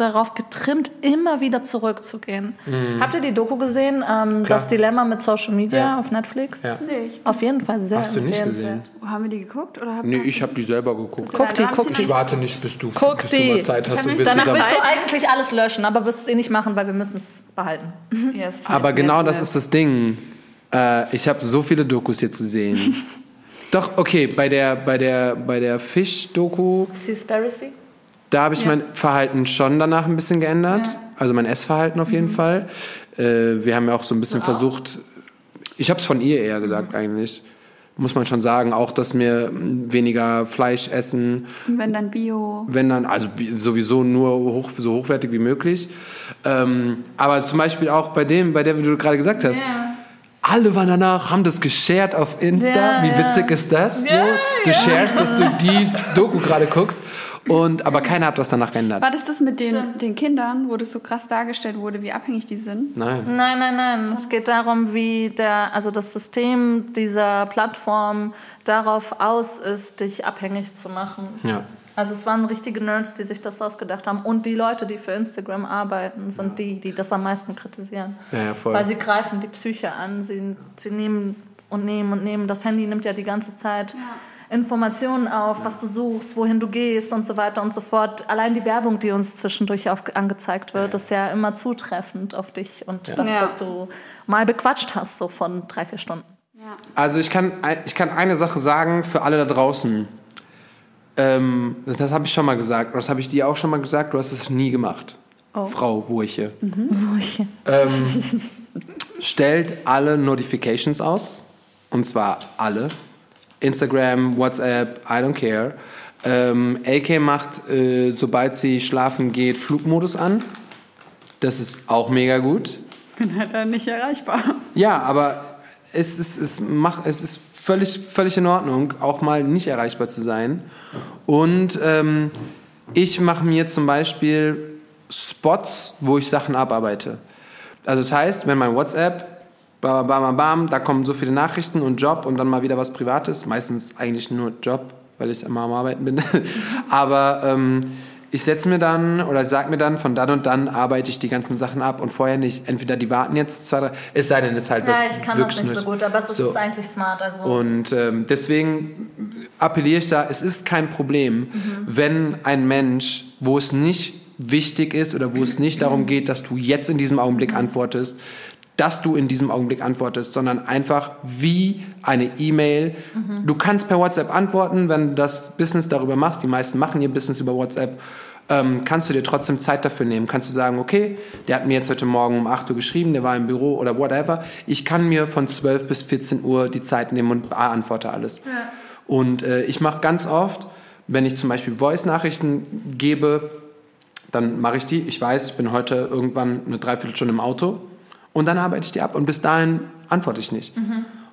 darauf getrimmt, immer wieder zurückzugehen. Habt ihr die Doku gesehen? Ähm, das Dilemma mit Social Media Ja. auf Netflix? Ja. Nee, ich, Auf jeden Fall sehr Hast du nicht gesehen? wo haben wir die geguckt? Oder Nee, ich habe die selber geguckt. Guck die, guck die. Ich warte nicht, bis du, Guck bis die. du mal Zeit hast und danach willst du eigentlich alles löschen, aber wirst es eh nicht machen, weil wir müssen es behalten. Ja, es ist Aber genau das so ist das Ding. Äh, ich habe so viele Dokus jetzt gesehen. Doch, okay, bei der, bei der, bei der Fisch-Doku, Seaspiracy? Da habe ich mein Verhalten schon danach ein bisschen geändert. Ja. Mhm. Also mein Essverhalten auf jeden Fall. Äh, wir haben ja auch so ein bisschen versucht, ich habe es von ihr eher gesagt eigentlich, muss man schon sagen, auch, dass wir weniger Fleisch essen, wenn dann Bio. wenn dann, also sowieso nur hoch, so hochwertig wie möglich. Ähm, aber zum Beispiel auch bei dem, bei der, wie du gerade gesagt hast, alle waren danach, haben das geshared auf Insta. Ja, Wie ja. witzig ist das? Ja, so, du ja. sharest, dass du die Doku gerade guckst. Und, aber keiner hat was danach geändert. War das das mit den, den Kindern, wo das so krass dargestellt wurde, wie abhängig die sind? Nein. Nein, nein, nein. Es geht darum, wie der, also das System dieser Plattform darauf aus ist, dich abhängig zu machen. Ja. Also es waren richtige Nerds, die sich das ausgedacht haben. Und die Leute, die für Instagram arbeiten, sind die, die das am meisten kritisieren. Ja, ja, voll. Weil sie greifen die Psyche an. Sie, sie nehmen und nehmen und nehmen. Das Handy nimmt ja die ganze Zeit Informationen auf, was du suchst, wohin du gehst und so weiter und so fort. Allein die Werbung, die uns zwischendurch auf, angezeigt wird, ist ja immer zutreffend auf dich und das, Ja. was du mal bequatscht hast, so von drei, vier Stunden. Also ich kann, ich kann eine Sache sagen für alle da draußen. Ähm, das habe ich schon mal gesagt. Das habe ich dir auch schon mal gesagt. Du hast es nie gemacht. Frau Wurche. Ähm, stellt alle Notifications aus. Und zwar alle. Instagram, WhatsApp, I don't care. Ähm, AK macht, äh, sobald sie schlafen geht, Flugmodus an. Das ist auch mega gut. Bin halt dann nicht erreichbar. Ja, aber es ist, es macht, es ist völlig, völlig in Ordnung, auch mal nicht erreichbar zu sein. Und ähm, ich mache mir zum Beispiel Spots, wo ich Sachen abarbeite. Also das heißt, wenn mein WhatsApp, bam, bam, bam, bam, da kommen so viele Nachrichten und Job und dann mal wieder was Privates, meistens eigentlich nur Job, weil ich immer am Arbeiten bin. Aber ähm, ich setze mir dann oder sag mir dann, von dann und dann arbeite ich die ganzen Sachen ab und vorher nicht. Entweder die warten jetzt zwei, drei, es sei denn, es ist halt was Ja, ich kann das nicht so gut, aber es ist So. eigentlich smart. Also Und ähm, deswegen appelliere ich da, es ist kein Problem, wenn ein Mensch, wo es nicht wichtig ist oder wo es nicht darum geht, dass du jetzt in diesem Augenblick antwortest, dass du in diesem Augenblick antwortest, sondern einfach wie eine E-Mail. Du kannst per WhatsApp antworten, wenn du das Business darüber machst. Die meisten machen ihr Business über WhatsApp. Ähm, kannst du dir trotzdem Zeit dafür nehmen. Kannst du sagen, okay, der hat mir jetzt heute Morgen um 8 Uhr geschrieben, der war im Büro oder whatever. Ich kann mir von 12 bis 14 Uhr die Zeit nehmen und beantworte alles. Und äh, ich mache ganz oft, wenn ich zum Beispiel Voice-Nachrichten gebe, dann mache ich die. Ich weiß, ich bin heute irgendwann eine Dreiviertelstunde im Auto und dann arbeite ich die ab und bis dahin antworte ich nicht.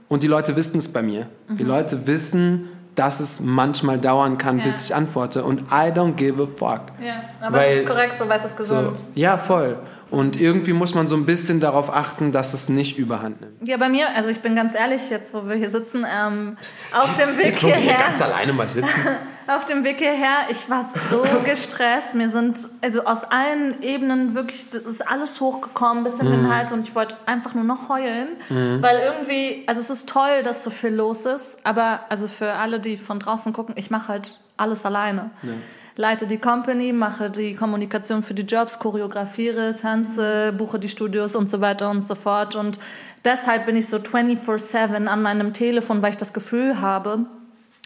Und die Leute wissen es bei mir. Die Leute wissen, dass es manchmal dauern kann, bis ich antworte und I don't give a fuck. ja, aber Weil- das ist korrekt, so weil es ist So, gesund. ja, voll. Und irgendwie muss man so ein bisschen darauf achten, dass es nicht überhand nimmt. Ja, bei mir, also ich bin ganz ehrlich, jetzt wo wir hier sitzen, ähm, auf dem Weg Jetzt, wo wir hier hierher, ganz alleine mal sitzen. auf dem Weg hierher, ich war so gestresst. Mir sind also aus allen Ebenen wirklich, das ist alles hochgekommen bis in Mhm. den Hals und ich wollte einfach nur noch heulen, weil irgendwie, also es ist toll, dass so viel los ist, aber also für alle, die von draußen gucken, ich mache halt alles alleine. Leite die Company, mache die Kommunikation für die Jobs, choreografiere, tanze, buche die Studios und so weiter und so fort. Und deshalb bin ich so 24-7 an meinem Telefon, weil ich das Gefühl habe,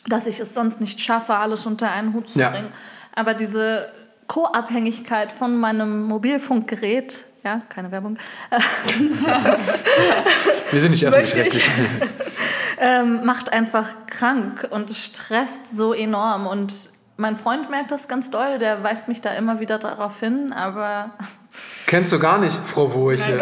dass ich es sonst nicht schaffe, alles unter einen Hut zu Ja. bringen. Aber diese Co-Abhängigkeit von meinem Mobilfunkgerät, ja, keine Werbung, Wir sind nicht öffentlich-rechtlich. ähm, macht einfach krank und stresst so enorm. Und mein Freund merkt das ganz doll, der weist mich da immer wieder darauf hin, aber Kennst du gar nicht, Frau Wurche.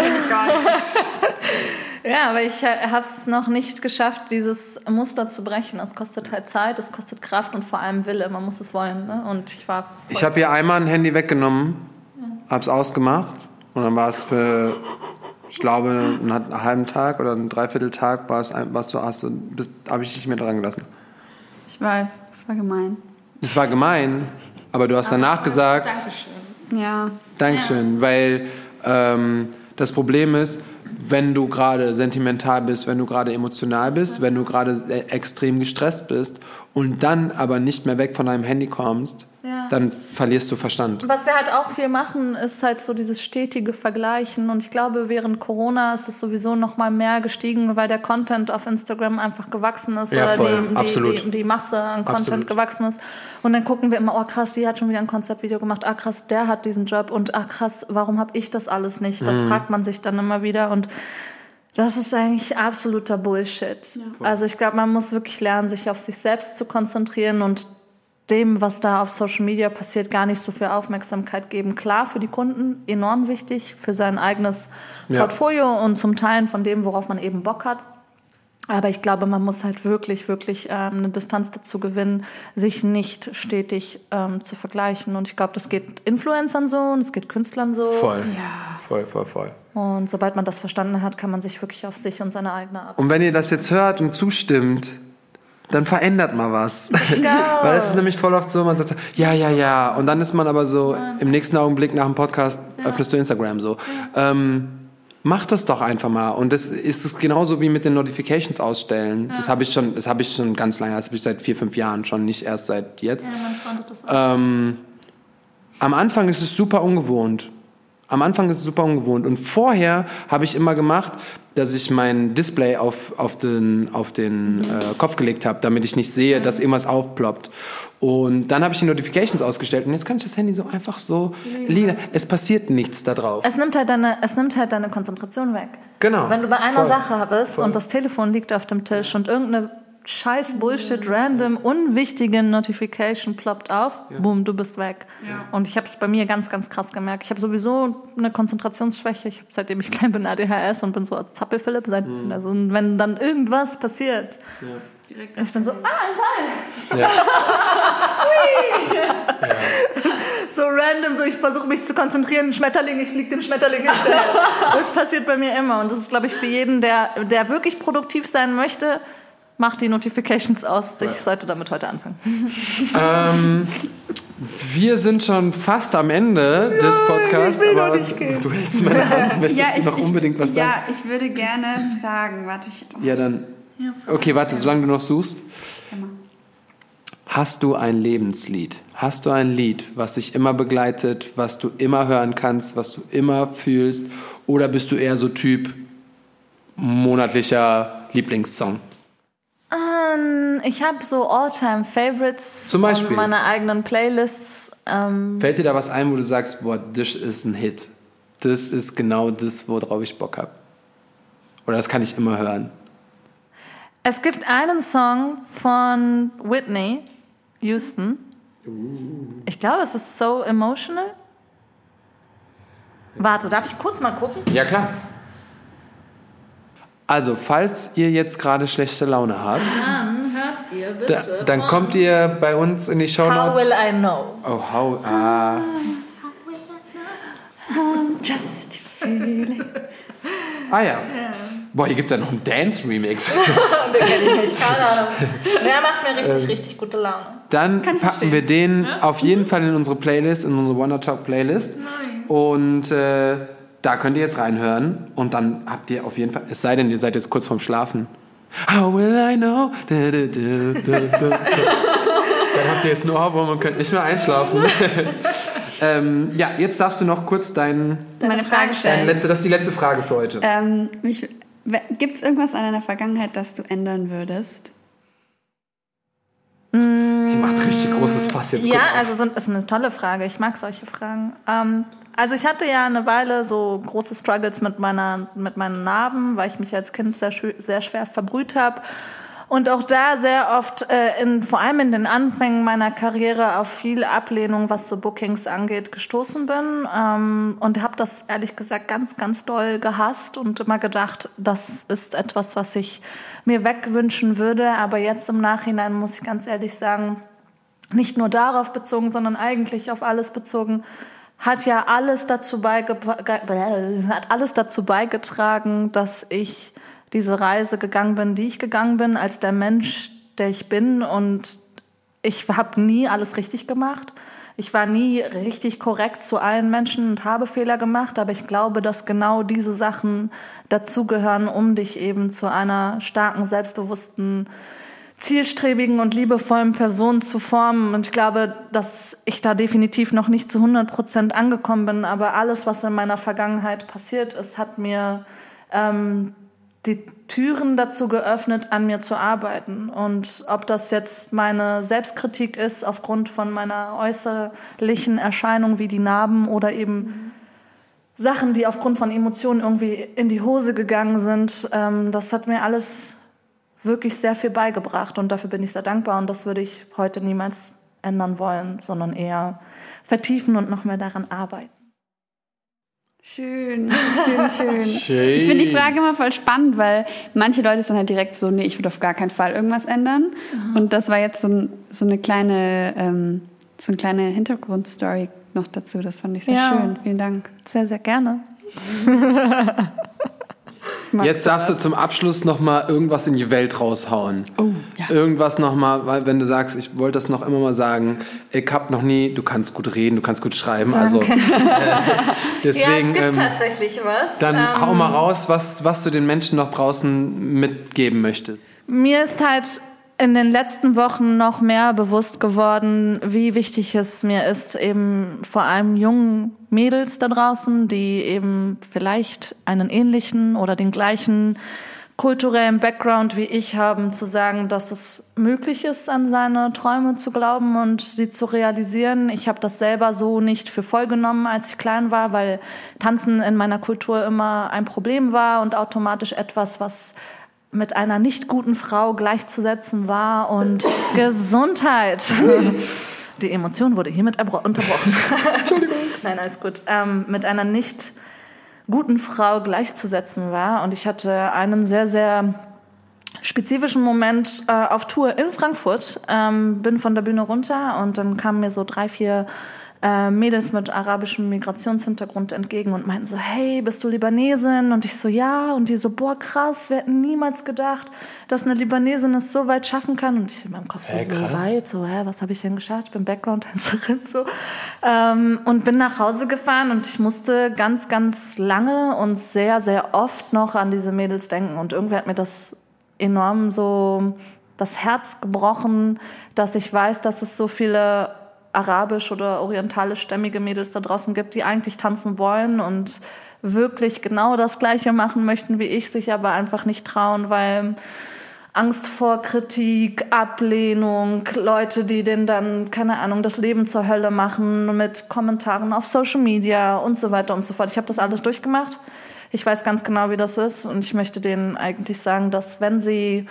ja, aber ich habe es noch nicht geschafft, dieses Muster zu brechen. Es kostet halt Zeit, es kostet Kraft und vor allem Wille. Man muss es wollen. Ne? Und ich war. Ich habe ihr einmal ein Handy weggenommen, hab's ausgemacht und dann war es für, ich glaube, einen, einen halben Tag oder einen Dreivierteltag war es, warst du, hast du, habe ich nicht mehr dran gelassen. Ich weiß, das war gemein. Das war gemein, aber du hast danach gesagt, Dankeschön. Ja. Dankeschön, weil ähm, das Problem ist, wenn du gerade sentimental bist, wenn du gerade emotional bist, wenn du gerade äh, extrem gestresst bist und dann aber nicht mehr weg von deinem Handy kommst, Ja. dann verlierst du Verstand. Was wir halt auch viel machen, ist halt so dieses stetige Vergleichen. Und ich glaube, während Corona ist es sowieso noch mal mehr gestiegen, weil der Content auf Instagram einfach gewachsen ist Ja, oder voll. die, die, Absolut. die, die Masse an Content Absolut. gewachsen ist. Und dann gucken wir immer, oh krass, die hat schon wieder ein Konzeptvideo gemacht. Ah krass, der hat diesen Job. Und ah krass, warum habe ich das alles nicht? Das Mhm. fragt man sich dann immer wieder. Und das ist eigentlich absoluter Bullshit. Also ich glaube, man muss wirklich lernen, sich auf sich selbst zu konzentrieren und dem, was da auf Social Media passiert, gar nicht so viel Aufmerksamkeit geben. Klar, für die Kunden enorm wichtig, für sein eigenes Ja. Portfolio und zum Teilen von dem, worauf man eben Bock hat. Aber ich glaube, man muss halt wirklich, wirklich ähm, eine Distanz dazu gewinnen, sich nicht stetig ähm, zu vergleichen. Und ich glaube, das geht Influencern so und es geht Künstlern so. Voll. Voll, voll, voll. Und sobald man das verstanden hat, kann man sich wirklich auf sich und seine eigene Arbeit. Und wenn ihr das jetzt hört und zustimmt, dann verändert mal was. Weil es ist nämlich voll oft so, man sagt, ja, ja, ja. Und dann ist man aber so, im nächsten Augenblick nach dem Podcast öffnest du Instagram so. Ähm, mach das doch einfach mal. Und das ist es genauso wie mit den Notifications ausstellen. Das habe ich schon, das habe ich schon ganz lange, das habe ich seit vier, fünf Jahren schon, nicht erst seit jetzt. Ähm, am Anfang ist es super ungewohnt. Am Anfang ist es super ungewohnt. Und vorher habe ich immer gemacht, dass ich mein Display auf, auf den, auf den äh, Kopf gelegt habe, damit ich nicht sehe, dass irgendwas aufploppt. Und dann habe ich die Notifications ausgestellt und jetzt kann ich das Handy so einfach so liegen. Es passiert nichts da drauf. Es nimmt halt deine, es nimmt halt deine Konzentration weg. Genau. Wenn du bei einer Voll. Sache bist Voll. und das Telefon liegt auf dem Tisch und irgendeine scheiß Bullshit, random, unwichtige Notification ploppt auf, boom, du bist weg. Und ich habe es bei mir ganz, ganz krass gemerkt. Ich habe sowieso eine Konzentrationsschwäche. Ich habe seitdem ich klein bin ADHS und bin so Zappelphilipp. Seit, Mhm. also, wenn dann irgendwas passiert, ich bin so, ah, ein Ball. Ja. So random, so ich versuche mich zu konzentrieren, Schmetterling, ich fliege dem Schmetterling hinterher. Das passiert bei mir immer und das ist, glaube ich, für jeden, der, der wirklich produktiv sein möchte, macht die Notifications aus. Ich sollte damit heute anfangen. ähm, wir sind schon fast am Ende des Podcasts, ich will aber nicht gehen. du hältst meine Hand, möchtest du noch unbedingt was sagen? Ja, ich würde gerne fragen. Warte, ich. Ja, dann. Okay, warte, solange du noch suchst. Hast du ein Lebenslied? Hast du ein Lied, was dich immer begleitet, was du immer hören kannst, was du immer fühlst? Oder bist du eher so Typ monatlicher Lieblingssong? Ich habe so All-Time-Favorites Zum Beispiel? und meine eigenen Playlists. Ähm, Fällt dir da was ein, wo du sagst, boah, das ist ein Hit? Das ist genau das, worauf ich Bock habe. Oder das kann ich immer hören. es gibt einen Song von Whitney Houston. Ich glaube, es ist So Emotional. Warte, darf ich kurz mal gucken? Ja, klar. Also, falls ihr jetzt gerade schlechte Laune habt, Dann hört ihr bitte. da, dann von kommt ihr bei uns in die Show How Notes. Will I Know? Oh, how, ah. Just a feeling. ah ja. Boah, hier gibt es ja noch einen Dance-Remix. Den kenn ich nicht, keine Ahnung. Der macht mir richtig, richtig gute Laune. Dann ich packen wir den auf jeden Fall in unsere Playlist, in unsere Wonder Talk Playlist. Und äh, da könnt ihr jetzt reinhören. Und dann habt ihr auf jeden Fall, es sei denn, ihr seid jetzt kurz vorm Schlafen. How will I know? Da, da, da, da, da, da. Dann habt ihr jetzt einen Ohrwurm und könnt nicht mehr einschlafen. ähm, ja, jetzt darfst du noch kurz deinen, Meine Frage deine stellen. letzte, das ist die letzte Frage für heute. Ähm, Gibt es irgendwas an deiner Vergangenheit, das du ändern würdest? Sie macht richtig großes Fass jetzt Ja, also so, ist eine tolle Frage. Ich mag solche Fragen. Ähm, also ich hatte ja eine Weile so große Struggles mit meiner mit meinen Narben, weil ich mich als Kind sehr, sehr schwer verbrüht habe. Und auch da sehr oft, äh, in, vor allem in den Anfängen meiner Karriere, auf viel Ablehnung, was so Bookings angeht, gestoßen bin. Ähm, und habe das ehrlich gesagt ganz, ganz doll gehasst und immer gedacht, das ist etwas, was ich mir wegwünschen würde. Aber jetzt im Nachhinein muss ich ganz ehrlich sagen, nicht nur darauf bezogen, sondern eigentlich auf alles bezogen, hat ja alles dazu, beige hat alles dazu beigetragen, dass ich diese Reise gegangen bin, die ich gegangen bin, als der Mensch, der ich bin. Und ich habe nie alles richtig gemacht. Ich war nie richtig korrekt zu allen Menschen und habe Fehler gemacht, aber ich glaube, dass genau diese Sachen dazugehören, um dich eben zu einer starken, selbstbewussten, zielstrebigen und liebevollen Person zu formen. Und ich glaube, dass ich da definitiv noch nicht zu 100 Prozent angekommen bin. Aber alles, was in meiner Vergangenheit passiert ist, hat mir ähm, die Türen dazu geöffnet, an mir zu arbeiten. Und ob das jetzt meine Selbstkritik ist aufgrund von meiner äußerlichen Erscheinung wie die Narben oder eben Sachen, die aufgrund von Emotionen irgendwie in die Hose gegangen sind, ähm, das hat mir alles wirklich sehr viel beigebracht und dafür bin ich sehr dankbar und das würde ich heute niemals ändern wollen, sondern eher vertiefen und noch mehr daran arbeiten. Schön, schön, schön. schön. Ich finde die Frage immer voll spannend, weil manche Leute sind halt direkt so, nee, ich würde auf gar keinen Fall irgendwas ändern. Mhm. Und das war jetzt so, ein, so eine kleine, ähm, so eine kleine Hintergrundstory noch dazu. Das fand ich sehr ja. schön. Vielen Dank. Sehr, sehr gerne. Jetzt darfst du zum Abschluss noch mal irgendwas in die Welt raushauen. Oh, ja. Irgendwas noch mal, weil wenn du sagst, ich wollte das noch immer mal sagen, ich habe noch nie, du kannst gut reden, du kannst gut schreiben, also, Danke. also äh, deswegen. Ja, es gibt ähm, tatsächlich was. Dann ähm, hau mal raus, was was du den Menschen noch draußen mitgeben möchtest. Mir ist halt in den letzten Wochen noch mehr bewusst geworden, wie wichtig es mir ist, eben vor allem jungen Mädels da draußen, die eben vielleicht einen ähnlichen oder den gleichen kulturellen Background wie ich haben, zu sagen, dass es möglich ist, an seine Träume zu glauben und sie zu realisieren. Ich habe das selber so nicht für voll genommen, als ich klein war, weil Tanzen in meiner Kultur immer ein Problem war und automatisch etwas, was mit einer nicht guten Frau gleichzusetzen war und Gesundheit. Die Emotion wurde hiermit unterbrochen. Entschuldigung. Nein, alles gut. Ähm, mit einer nicht guten Frau gleichzusetzen war. Und ich hatte einen sehr, sehr spezifischen Moment äh, auf Tour in Frankfurt. Ähm, bin von der Bühne runter und dann kamen mir so drei, vier äh, Mädels mit arabischem Migrationshintergrund entgegen und meinten so, hey, bist du Libanesin? Und ich so, ja. Und die so, boah, krass, wir hätten niemals gedacht, dass eine Libanesin es so weit schaffen kann. Und ich in meinem Kopf so, hey, so weit, so, hä, was habe ich denn geschafft? Ich bin Background-Tänzerin, so. Ähm, und bin nach Hause gefahren und ich musste ganz, ganz lange und sehr, sehr oft noch an diese Mädels denken. Und irgendwie hat mir das enorm so das Herz gebrochen, dass ich weiß, dass es so viele arabisch oder orientalischstämmige Mädels da draußen gibt, die eigentlich tanzen wollen und wirklich genau das Gleiche machen möchten wie ich, sich aber einfach nicht trauen, weil Angst vor Kritik, Ablehnung, Leute, die denen dann, keine Ahnung, das Leben zur Hölle machen mit Kommentaren auf Social Media und so weiter und so fort. Ich habe das alles durchgemacht. Ich weiß ganz genau, wie das ist und ich möchte denen eigentlich sagen, dass wenn sie,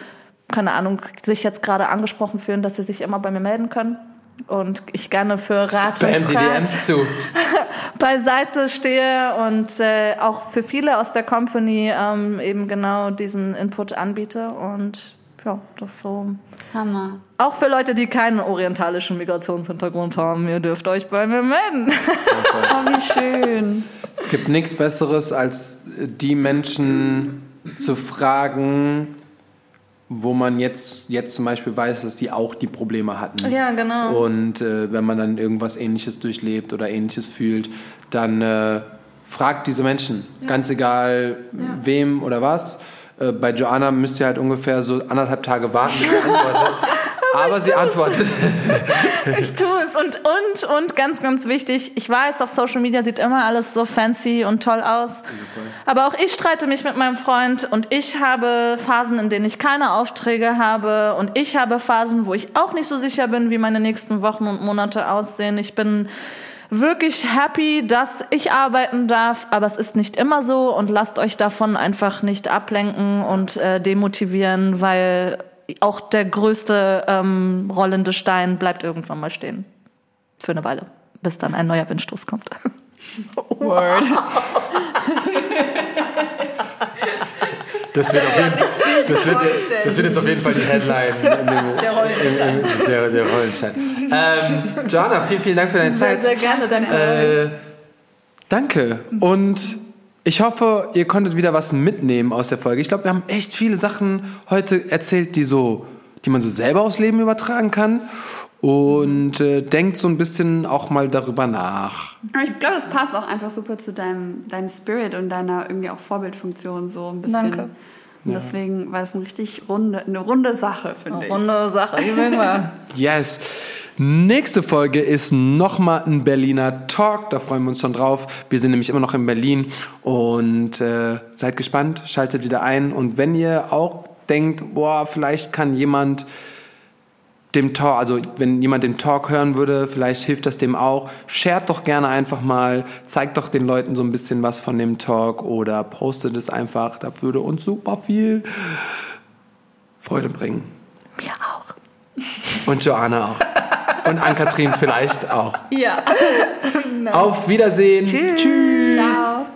keine Ahnung, sich jetzt gerade angesprochen fühlen, dass sie sich immer bei mir melden können und ich gerne für Rat Spam und Rat zu. beiseite stehe und äh, auch für viele aus der Company ähm, eben genau diesen Input anbiete und ja, das ist so. Hammer. Auch für Leute, die keinen orientalischen Migrationshintergrund haben, ihr dürft euch bei mir melden. oh, wie schön. Es gibt nichts Besseres, als die Menschen zu fragen, wo man jetzt, jetzt zum Beispiel weiß, dass die auch die Probleme hatten. Ja, genau. Und äh, wenn man dann irgendwas Ähnliches durchlebt oder Ähnliches fühlt, dann äh, fragt diese Menschen, ja. ganz egal ja. wem oder was. Äh, bei Joanna müsst ihr halt ungefähr so anderthalb Tage warten, bis sie antwortet. Aber sie antwortet. ich tue es. Und, und, und ganz, ganz wichtig, ich weiß, auf Social Media sieht immer alles so fancy und toll aus. Aber auch ich streite mich mit meinem Freund und ich habe Phasen, in denen ich keine Aufträge habe und ich habe Phasen, wo ich auch nicht so sicher bin, wie meine nächsten Wochen und Monate aussehen. Ich bin wirklich happy, dass ich arbeiten darf, aber es ist nicht immer so und lasst euch davon einfach nicht ablenken und äh, demotivieren, weil auch der größte ähm, rollende Stein bleibt irgendwann mal stehen. Für eine Weile, bis dann ein neuer Windstoß kommt. Word. Das wird, auf jeden, das, wird, das wird jetzt auf jeden Fall die Headline. Dem, der Rollenstein. Im, der, der Rollenstein. Ähm, Joanna, vielen, vielen Dank für deine Zeit. Sehr, sehr gerne, danke. Äh, danke. Und ich hoffe, ihr konntet wieder was mitnehmen aus der Folge. Ich glaube, wir haben echt viele Sachen heute erzählt, die so, die man so selber aufs Leben übertragen kann. Und äh, denkt so ein bisschen auch mal darüber nach. Aber ich glaube, es passt auch einfach super zu deinem, deinem Spirit und deiner irgendwie auch Vorbildfunktion so ein bisschen. Danke. Und deswegen war es eine richtig runde, eine runde Sache, finde ich. Runde Sache, wie wir. yes. Nächste Folge ist nochmal ein Berliner Talk. Da freuen wir uns schon drauf. Wir sind nämlich immer noch in Berlin und äh, seid gespannt, schaltet wieder ein. Und wenn ihr auch denkt, boah, vielleicht kann jemand dem Talk, also wenn jemand den Talk hören würde, vielleicht hilft das dem auch. Shared doch gerne einfach mal, zeigt doch den Leuten so ein bisschen was von dem Talk oder postet es einfach. Da würde uns super viel Freude bringen. Mir auch. Und Joanna auch. Und Ann-Kathrin vielleicht auch. Ja. Auf Wiedersehen. Tschüss. Tschüss. Ciao.